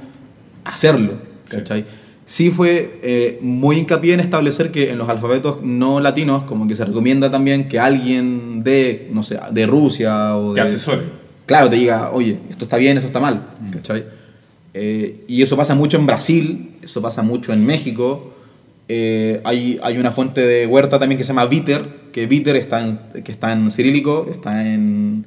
hacerlo, ¿cachai? Sí fue eh, muy hincapié en establecer que en los alfabetos no latinos, como que se recomienda también que alguien de, no sé, de Rusia o Que de. asesore. Claro, te diga, oye, esto está bien, esto está mal, ¿cachai? Eh, y eso pasa mucho en Brasil, eso pasa mucho en México. Eh, hay, hay una fuente de Huerta también que se llama Viter, que Viter está en, que está en cirílico, está en,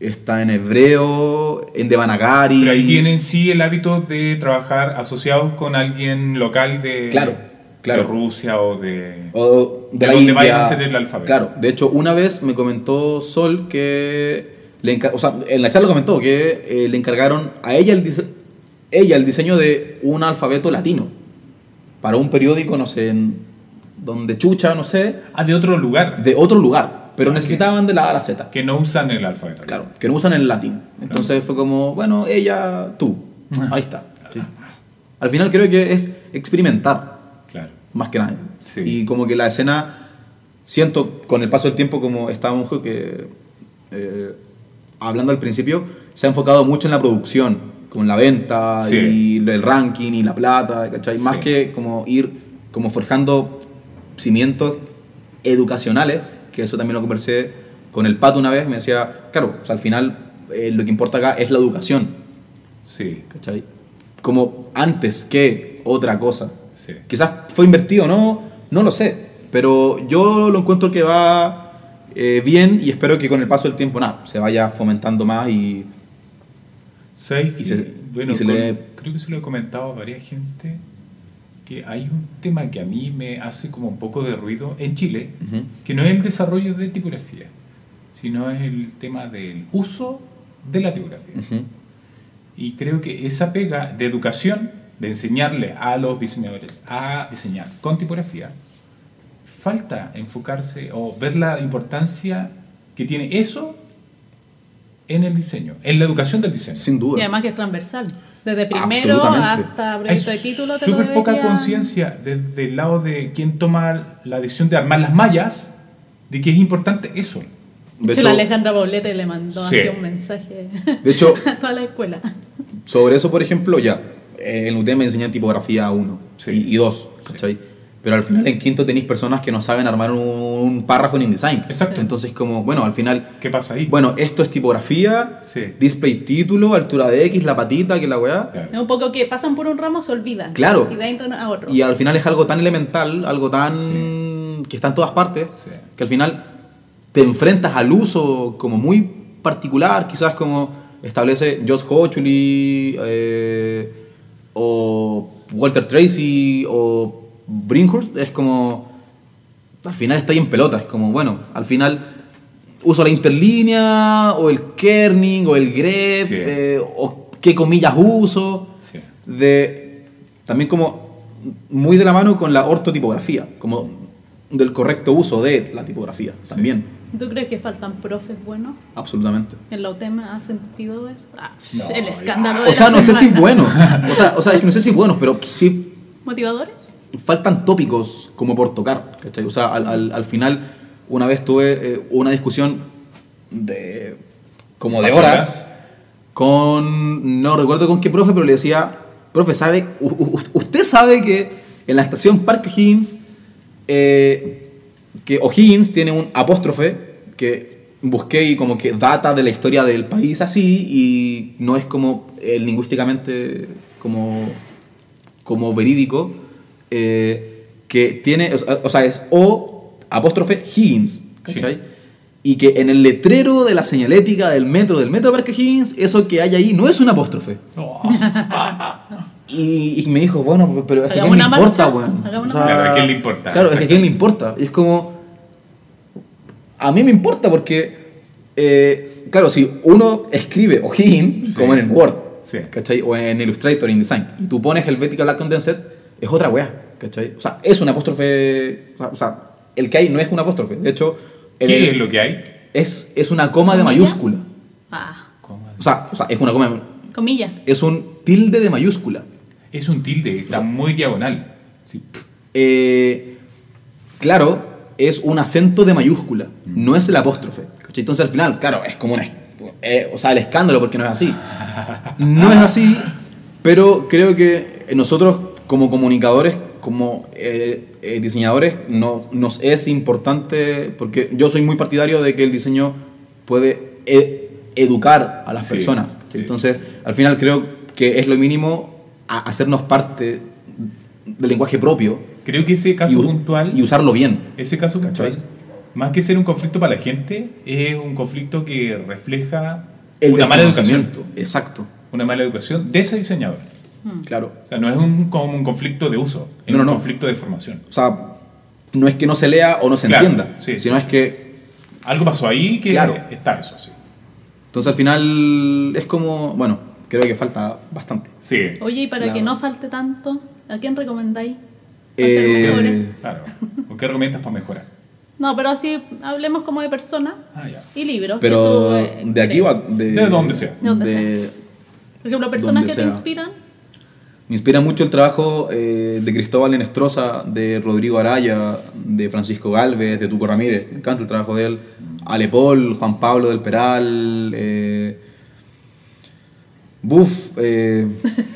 está en hebreo, en Devanagari. Pero ahí tienen sí el hábito de trabajar asociados con alguien local de, Claro, claro. de Rusia o de... o de, de la donde India. vayan a hacer el alfabeto. Claro, de hecho, una vez me comentó Sol que le o sea, en la charla comentó que eh, le encargaron a ella el, dise- ella el diseño de un alfabeto latino para un periódico, no sé, en donde chucha, no sé, Ah, de otro lugar. de otro lugar, pero Ok. necesitaban de la A a la Z. Que no usan el alfabeto. Claro, que no usan el latín. Entonces fue como, bueno, ella, tú. Ahí está. sí. Al final creo que es experimentar Claro. más que nada. Sí. Y como que la escena, siento con el paso del tiempo, como estábamos que eh, hablando al principio, se ha enfocado mucho en la producción, como en la venta Sí. y el ranking y la plata, ¿cachai? Más Sí. que como ir como forjando cimientos educacionales, que eso también lo conversé con el Pato una vez, me decía, claro, o sea, al final eh, lo que importa acá es la educación, Sí, ¿cachai? Como antes que otra cosa. sí. Quizás fue invertido no, no lo sé. Pero yo lo encuentro que va eh, bien y espero que con el paso del tiempo nada, se vaya fomentando más y ¿Sabes Y se- bueno, y se con- le- creo que se lo he comentado a varias gente que hay un tema que a mí me hace como un poco de ruido en Chile, Ujú. que no es el desarrollo de tipografía, sino es el tema del uso de la tipografía. Ujú. Y creo que esa pega de educación, de enseñarle a los diseñadores a diseñar con tipografía, falta enfocarse o ver la importancia que tiene eso en el diseño, en la educación del diseño. sin Y duda. además que es transversal. Desde primero hasta Hay proyecto de título te lo súper poca conciencia desde el lado de quien toma la decisión de armar las mallas, de que es importante eso. De De hecho, la Alejandra Poblete le mandó Sí. así un mensaje de hecho, a toda la escuela. sobre eso, por ejemplo, ya, en UTM me enseñan tipografía 1 Sí. y, y 2, ¿cachai? Pero al final en quinto tenéis personas que no saben armar un, párrafo en InDesign. Exacto. Entonces, como, bueno, al final, ¿Qué pasa ahí? bueno, esto es tipografía, Sí. display título, altura de X, la patita, que la weá. Claro. Es un poco que pasan por un ramo, se olvidan. Claro. Y de ahí entran a otro. Y al final es algo tan elemental, algo tan. que está en todas partes, Sí. que al final te enfrentas al uso como muy particular, quizás como establece Josh Hochuli eh, o Walter Tracy o Brinkhurst, es como. Al final está ahí en pelota, es como, bueno, al final uso la interlínea o el kerning o el grep Sí. eh, o qué comillas uso Sí. de también como muy de la mano con la ortotipografía, como del correcto uso de la tipografía también. ¿Tú crees que faltan profes buenos? Absolutamente. ¿En la UTEM ha sentido eso? Ah, No, el ya. escándalo de O sea, la no sé si semana. buenos. O sea, o sea, es que no sé si buenos, pero sí ¿Motivadores? Faltan tópicos como por tocar. ¿cachai? O sea, al, al- al final, una vez tuve eh, una discusión de como de ¿Cuántas horas con, no recuerdo con qué profe, pero le decía, profe, ¿sabe? Usted sabe que en la estación Parque O'Higgins, eh, que O'Higgins tiene un apóstrofe que busqué y como que data de la historia del país así y no es como eh, lingüísticamente como como verídico, eh, que tiene, o sea, o sea, es O apóstrofe Higgins, ¿cachai? Sí. Y que en el letrero de la señalética del metro, del metro de Parque Higgins, eso que hay ahí no es un apóstrofe. Oh. Y, y me dijo, bueno, pero es que a quién le importa, weón. O sea, Claro, ¿a quién le importa? Claro, es que a quién le importa. Y es como. A mí me importa porque. eh, claro, si uno escribe O'Higgins, como en el Word, Sí. ¿cachai? O en Illustrator, InDesign, y tú pones Helvetica Black Condensed, es otra wea, ¿cachai? O sea, es un apóstrofe. o sea, el que hay no es un apóstrofe. De hecho, el- ¿Qué es lo que hay? es, es una coma de ¿Comilla? mayúscula. Ah, O sea, o sea, es una coma. de- comilla. Es un tilde de mayúscula. Es un tilde, está muy diagonal. Sí. Eh, claro, es un acento de mayúscula, no es el apóstrofe. ¿cachai? Entonces al final, claro, es como un... es- eh, o sea, el escándalo porque no es así. No es así, pero creo que nosotros como comunicadores, como eh, eh, diseñadores, no, nos es importante, porque yo soy muy partidario de que el diseño puede e- educar a las Sí, personas. sí. Entonces, al final creo que es lo mínimo a- hacernos parte del lenguaje propio Creo que ese y, caso u- puntual, y usarlo bien. ese caso ¿Cachai? puntual, más que ser un conflicto para la gente, es un conflicto que refleja El una mala educación. Exacto, Una mala educación de ese diseñador. Claro. O sea, no es un, como un conflicto de uso, es No, no, un no. conflicto de formación. O sea, no es que no se lea o no se Claro, entienda, sí, sino sí. es que Algo pasó ahí que Claro. está eso, sí. Entonces al final es como, bueno, creo que falta bastante. Sí, Oye, y para Claro. que no falte tanto, ¿a quién recomendáis? Eh, claro. ¿O qué recomiendas para mejorar? No, pero así hablemos como de persona Ah, ya. y libros. Pero tú, eh, de aquí o de, De donde sea. De donde de- Por ejemplo, personas que te sea. inspiran. Me inspira mucho el trabajo eh, de Cristóbal Enestrosa, de Rodrigo Araya, de Francisco Galvez, de Tuco Ramírez. Me encanta el trabajo de él. Ale Paul, Juan Pablo del Peral. Eh, buf. eh,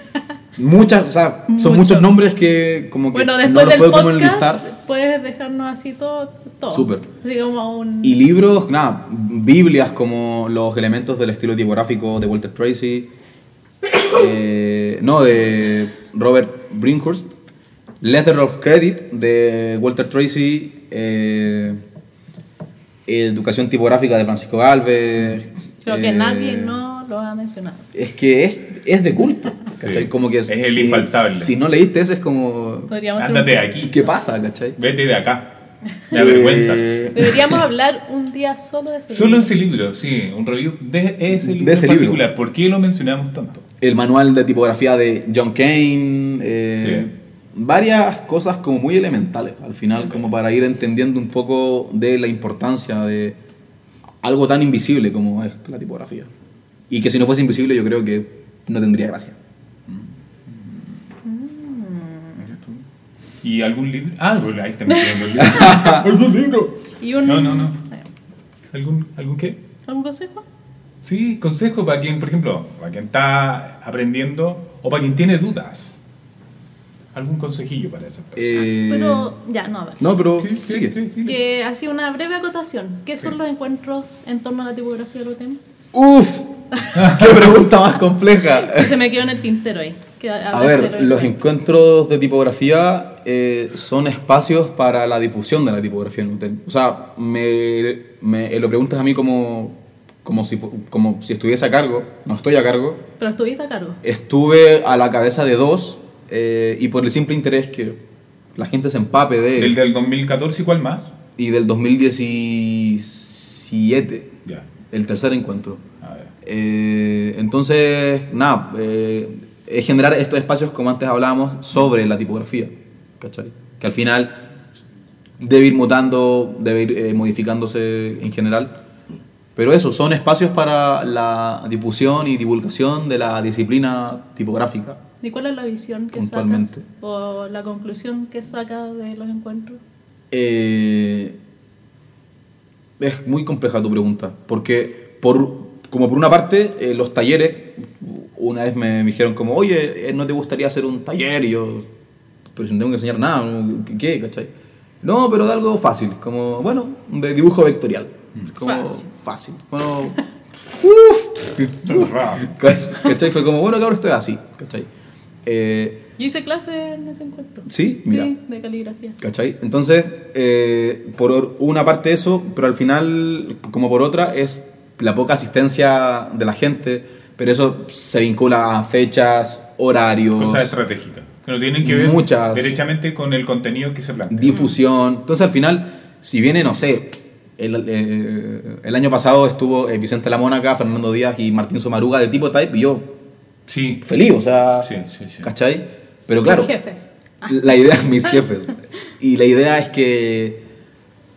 muchas, o sea, son Mucho. muchos nombres que como que Bueno, no después los del puedo como podcast, enlistar. puedes dejarnos así todo. todo. Súper. Un. Y libros, nada, Biblias como los elementos del estilo tipográfico de Walter Tracy, eh, no, de Robert Brinkhurst, Letter of Credit de Walter Tracy, eh, Educación tipográfica de Francisco Galvez. Creo que eh, nadie no lo ha mencionado. Es que es, es de culto, ¿cachai? Sí, Como que es el si, infaltable. Si no leíste ese es como... Podríamos Ándate un- de aquí. ¿Qué pasa, cachai? Vete de acá. Me avergüenzas. Eh, Deberíamos hablar un día solo de ese Solo libro. ese libro, sí, un review de ese libro De ese en libro. particular. ¿Por qué lo mencionamos tanto? El manual de tipografía de John Kane, eh, Sí. varias cosas como muy elementales al final, como para ir entendiendo un poco de la importancia de algo tan invisible como es la tipografía. Y que si no fuese invisible yo creo que no tendría gracia. ¿Y algún libro? Ah, bueno, ahí está metiendo el libro. ¿Algún libro? Y un... No, no, no. ¿Algún, ¿Algún qué? ¿Algún consejo? Sí, consejo para quien, por ejemplo, para quien está aprendiendo o para quien tiene dudas. ¿Algún consejillo para persona? Eh, Pero ya, no, dale. no, pero ¿Qué? Sigue. ¿Qué? ¿Qué? Que así una breve acotación. ¿Qué son Sí. los encuentros en torno a la tipografía de UTEM? ¡Uf! ¡Qué pregunta más compleja! Que se me quedó en el tintero ahí. Que A ver, los encuentros. encuentros de tipografía eh, son espacios para la difusión de la tipografía en UTEM. O sea, me, me lo preguntas a mí como, como, si, como si estuviese a cargo. No estoy a cargo. Pero estuviste a cargo. Estuve a la cabeza de dos eh, y por el simple interés que la gente se empape de ¿El del 2014 y cuál más? y del 2017, Ya. el tercer encuentro. A ver. Eh, entonces, nada, eh, es generar estos espacios, como antes hablábamos, sobre la tipografía. ¿Cachai? Que al final debe ir mutando, debe ir eh, modificándose en general. Pero eso, son espacios para la difusión y divulgación de la disciplina tipográfica. ¿Y cuál es la visión que sacas? ¿O la conclusión que sacas de los encuentros? Eh, es muy compleja tu pregunta, porque por, como por una parte, eh, los talleres, una vez me dijeron como, oye, eh, ¿no te gustaría hacer un taller? Y yo, pero si no tengo que enseñar nada. ¿qué? ¿Cachai? No, pero de algo fácil, como, bueno, de dibujo vectorial. Como, Fácil. fácil. Bueno, uf, ¿cachai? Fue como, bueno, cabrón, esto es así, ¿cachai? Eh, Yo hice clase en ese encuentro. sí, mira. Sí, de caligrafía. ¿Cachai? Entonces, eh, por una parte eso, pero al final, como por otra, es la poca asistencia de la gente, pero eso se vincula a fechas, horarios, Cosas estratégicas. Que no tienen que ver Muchas. derechamente con el contenido que se plantea. difusión. Entonces, al final, si viene, no sé, el, eh, el año pasado estuvo eh, Vicente La Mónaca, Fernando Díaz y Martín Somaruga de tipo type, y yo Sí. feliz, o sea, Sí, sí, sí. ¿cachai? Pero claro, Mis jefes. La idea, mis jefes. Y la idea es que,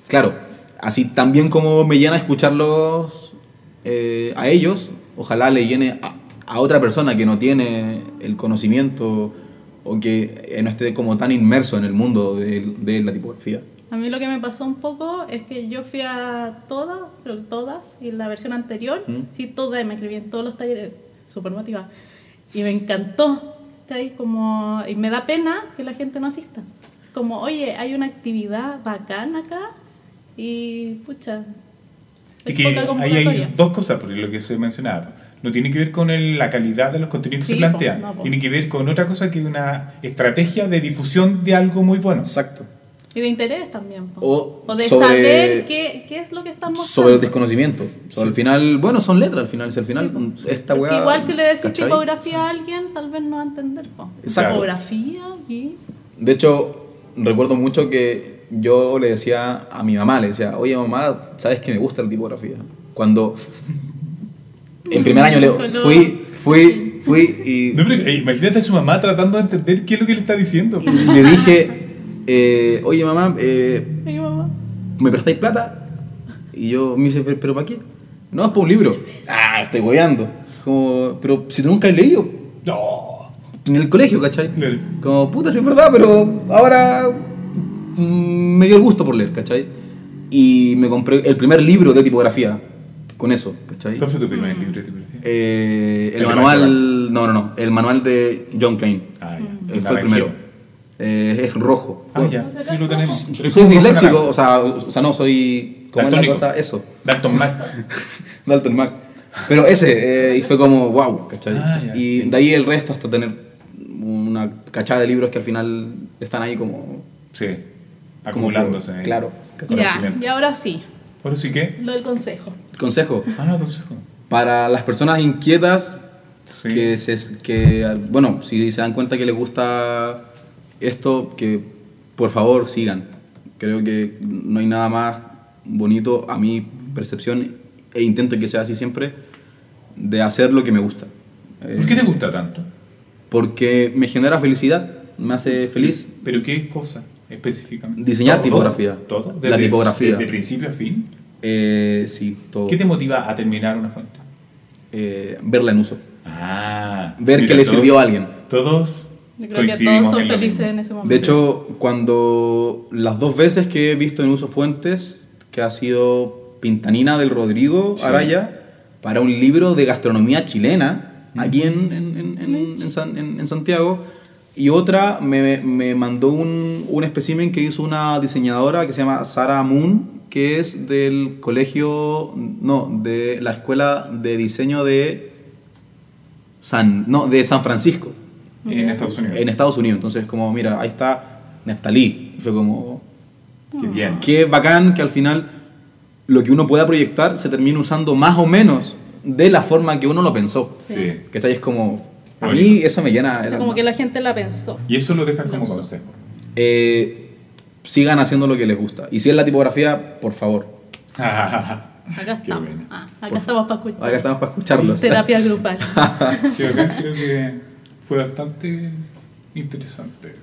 claro, así también como me llena escucharlos eh, a ellos, ojalá le llene a, a otra persona que no tiene el conocimiento o que no esté como tan inmerso en el mundo de, de la tipografía. A mí lo que me pasó un poco es que yo fui a todas, creo que todas, y en la versión anterior, ¿Mm? sí, todas, me escribí en todos los talleres, súper motivada. Y me encantó, ¿cachai? Como, y me da pena que la gente no asista. Como, oye, hay una actividad bacana acá, y pucha, Y es que ahí hay dos cosas, por lo que se mencionaba. No tiene que ver con el- la calidad de los contenidos que Sí, se po, plantean. no, po. tiene que ver con otra cosa que una estrategia de difusión de algo muy bueno. Exacto. Y de interés también. po. O de sobre- saber qué, qué es lo que están mostrando. Sobre el desconocimiento. Sobre al final, bueno, son letras al final. Si al final, esta Porque weá. igual si le decís ¿cachai? tipografía a alguien, tal vez no va a entender. po. Tipografía y... De hecho, recuerdo mucho que yo le decía a mi mamá, le decía, oye mamá, ¿sabes que me gusta la tipografía? Cuando en primer año le fui, fui, fui y No, pero, eh, imagínate a su mamá tratando de entender qué es lo que le está diciendo. le dije, eh, oye mamá, eh, Mi mamá. ¿me prestáis plata? Y yo me dice, ¿pero, pero para qué? No, es para un libro. Ah, estoy gobeando. Como, pero si tú nunca has leído, No. en el colegio, ¿cachai? Como, puta, sí es verdad, pero ahora mm, me dio el gusto por leer, ¿cachai? Y me compré el primer libro de tipografía con eso, ¿cachai? ¿Cuál fue tu primer libro de tipografía? Eh, el El manual, no, no, no, el manual de John Kane. Ah, ya. Él fue el primero. Eh, es rojo. Ah, ya. Sí, lo tenemos. Soy disléxico, o sea, o sea, no, soy... ¿Cómo es la cosa? Eso, Dalton Mac. Dalton Mac. Pero ese, eh, y fue como, wow, ¿cachai? Ah, ya. y de ahí el resto hasta tener una cachada de libros que al final están ahí como... Sí. como Acumulándose. ahí. Claro. Ya, y ahora sí, Ahora sí que. lo del consejo. Consejo, Ah, consejo. para las personas inquietas Sí. que, se, que, bueno, si se dan cuenta que les gusta esto, que por favor sigan. Creo que no hay nada más bonito a mi percepción e intento que sea así siempre de hacer lo que me gusta. Eh, ¿Por qué te gusta tanto? Porque me genera felicidad, me hace feliz. ¿Pero qué cosa específicamente? Diseñar ¿Todo? tipografía. ¿Todo? La tipografía. ¿Desde principio a fin? Eh, sí, todo. ¿Qué te motiva a terminar una fuente? Eh, verla en uso. Ah. Ver que le sirvió a alguien. Todos Yo creo que todos son en felices en ese momento. De hecho, cuando las dos veces que he visto en uso fuentes, que ha sido Pintanina del Rodrigo Sí. Araya, para un libro de gastronomía chilena, aquí en, en, en- en- en San- en- en Santiago, y otra me, me mandó un, un espécimen que hizo una diseñadora que se llama Sara Moon, que es del colegio, no, de la escuela de diseño de San, no, de San Francisco En Estados Unidos. en Estados Unidos. Entonces, como, mira, ahí está Neftalí. Fue como, Qué bien. qué bacán que al final lo que uno pueda proyectar se termine usando más o menos de la forma que uno lo pensó. Sí. Que está ahí es como, a Bonito. mí eso me llena O sea, como que la gente la pensó. Y eso lo dejas Lo como consejo. Eh, sigan haciendo lo que les gusta. Y si es la tipografía, por favor. Acá Qué estamos. Ah, acá estamos para escuchar. Acá estamos para escucharlos. Terapia grupal. Yo acá creo que fue bastante interesante.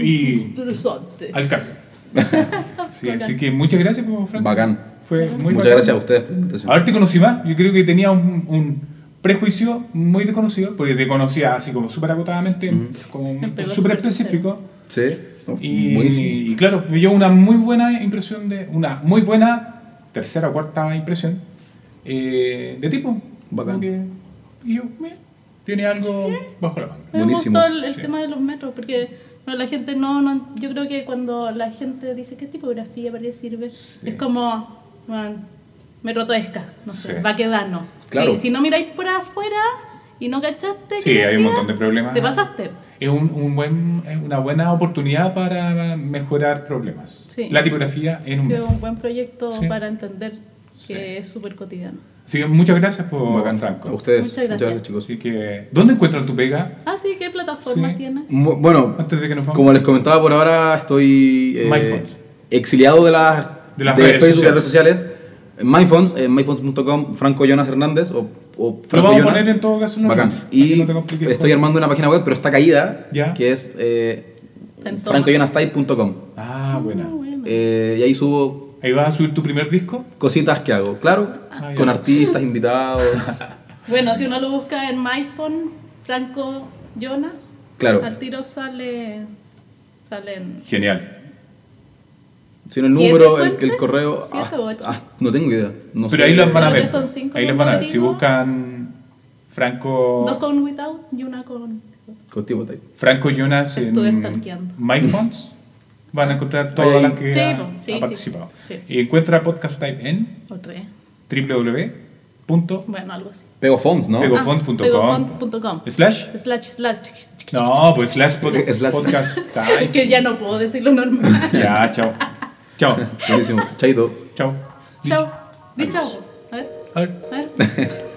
Y- Interesante. Al cambio. Sí, así que muchas gracias, pues, Franco. Bacán. Fue muy Muchas bacán. gracias a ustedes por la invitación. Ahora te conocí más. Yo creo que tenía un, un prejuicio muy desconocido, porque te conocía así como súper acotadamente, como súper súper específico. Sí, oh, Y, y claro, me dio una muy buena impresión de, una muy buena tercera o cuarta impresión eh, de tipo. Bacán. Y yo, mira, tiene algo bajo la manga. Me Buenísimo. gustó el, el Sí. tema de los metros, porque bueno, la gente no, no. Yo creo que cuando la gente dice qué tipografía para qué sirve, es como. Bueno, metro Toesca, no sé, Sí. Baquedano. Claro. Si, si no miráis por afuera y no cachaste. Sí, hay un montón de problemas. Te pasaste. Es un, un buen, es una buena oportunidad para mejorar problemas. Sí. La tipografía en un metro. un buen proyecto Sí. para entender que Sí. es súper cotidiano. Así que muchas gracias por Bacán. Franco. A ustedes. Muchas Muchas gracias. gracias, chicos. Así que, ¿dónde encuentran tu pega? Ah, sí, ¿qué plataforma Sí. tienes? Bueno, Antes de que nos vamos. como les comentaba por ahora, estoy eh, exiliado de las, De las de redes Facebook sociales. redes sociales. En MyPhones, en myphones.com, Franco Jonas Hernández o, o Lo Franco vamos a Jonas. poner en todo caso en Bacán. Y no estoy armando una página web, pero está caída, Ya. que es eh, francojonastyle.com. Ah, buena. Ah, bueno. Eh, y ahí subo Ahí vas a subir tu primer disco. cositas que hago, claro, Ah, ya. con artistas, invitados. Bueno, si uno lo busca en MyPhone, Franco Jonas, Claro. al tiro sale. Salen. Genial. Si no el ¿Siete número, el, el correo. ¿Siete ah, ah, no tengo idea. No Pero sé. ahí los van a ver. son cinco Ahí los van a ver. Si buscan Franco. Dos con without y una con. Con. Franco Jonas en stalkeando. MyPhones. Van a encontrar todas Ahí. las que Sí, ha, sí, ha participado. Sí. Y encuentra Podcast Type en Otra. www.pegofons.com Bueno, algo así. Pegophones, ¿no? Pego- Ah, pegofont.com. slash. Slash, slash. No, pues slash, pod- Slash. podcast Es type. que ya no puedo decirlo normal. Ya, chao. Chao. Buenísimo. Chaito. Chao. chao. Di chao. A ver, A ver. a ver.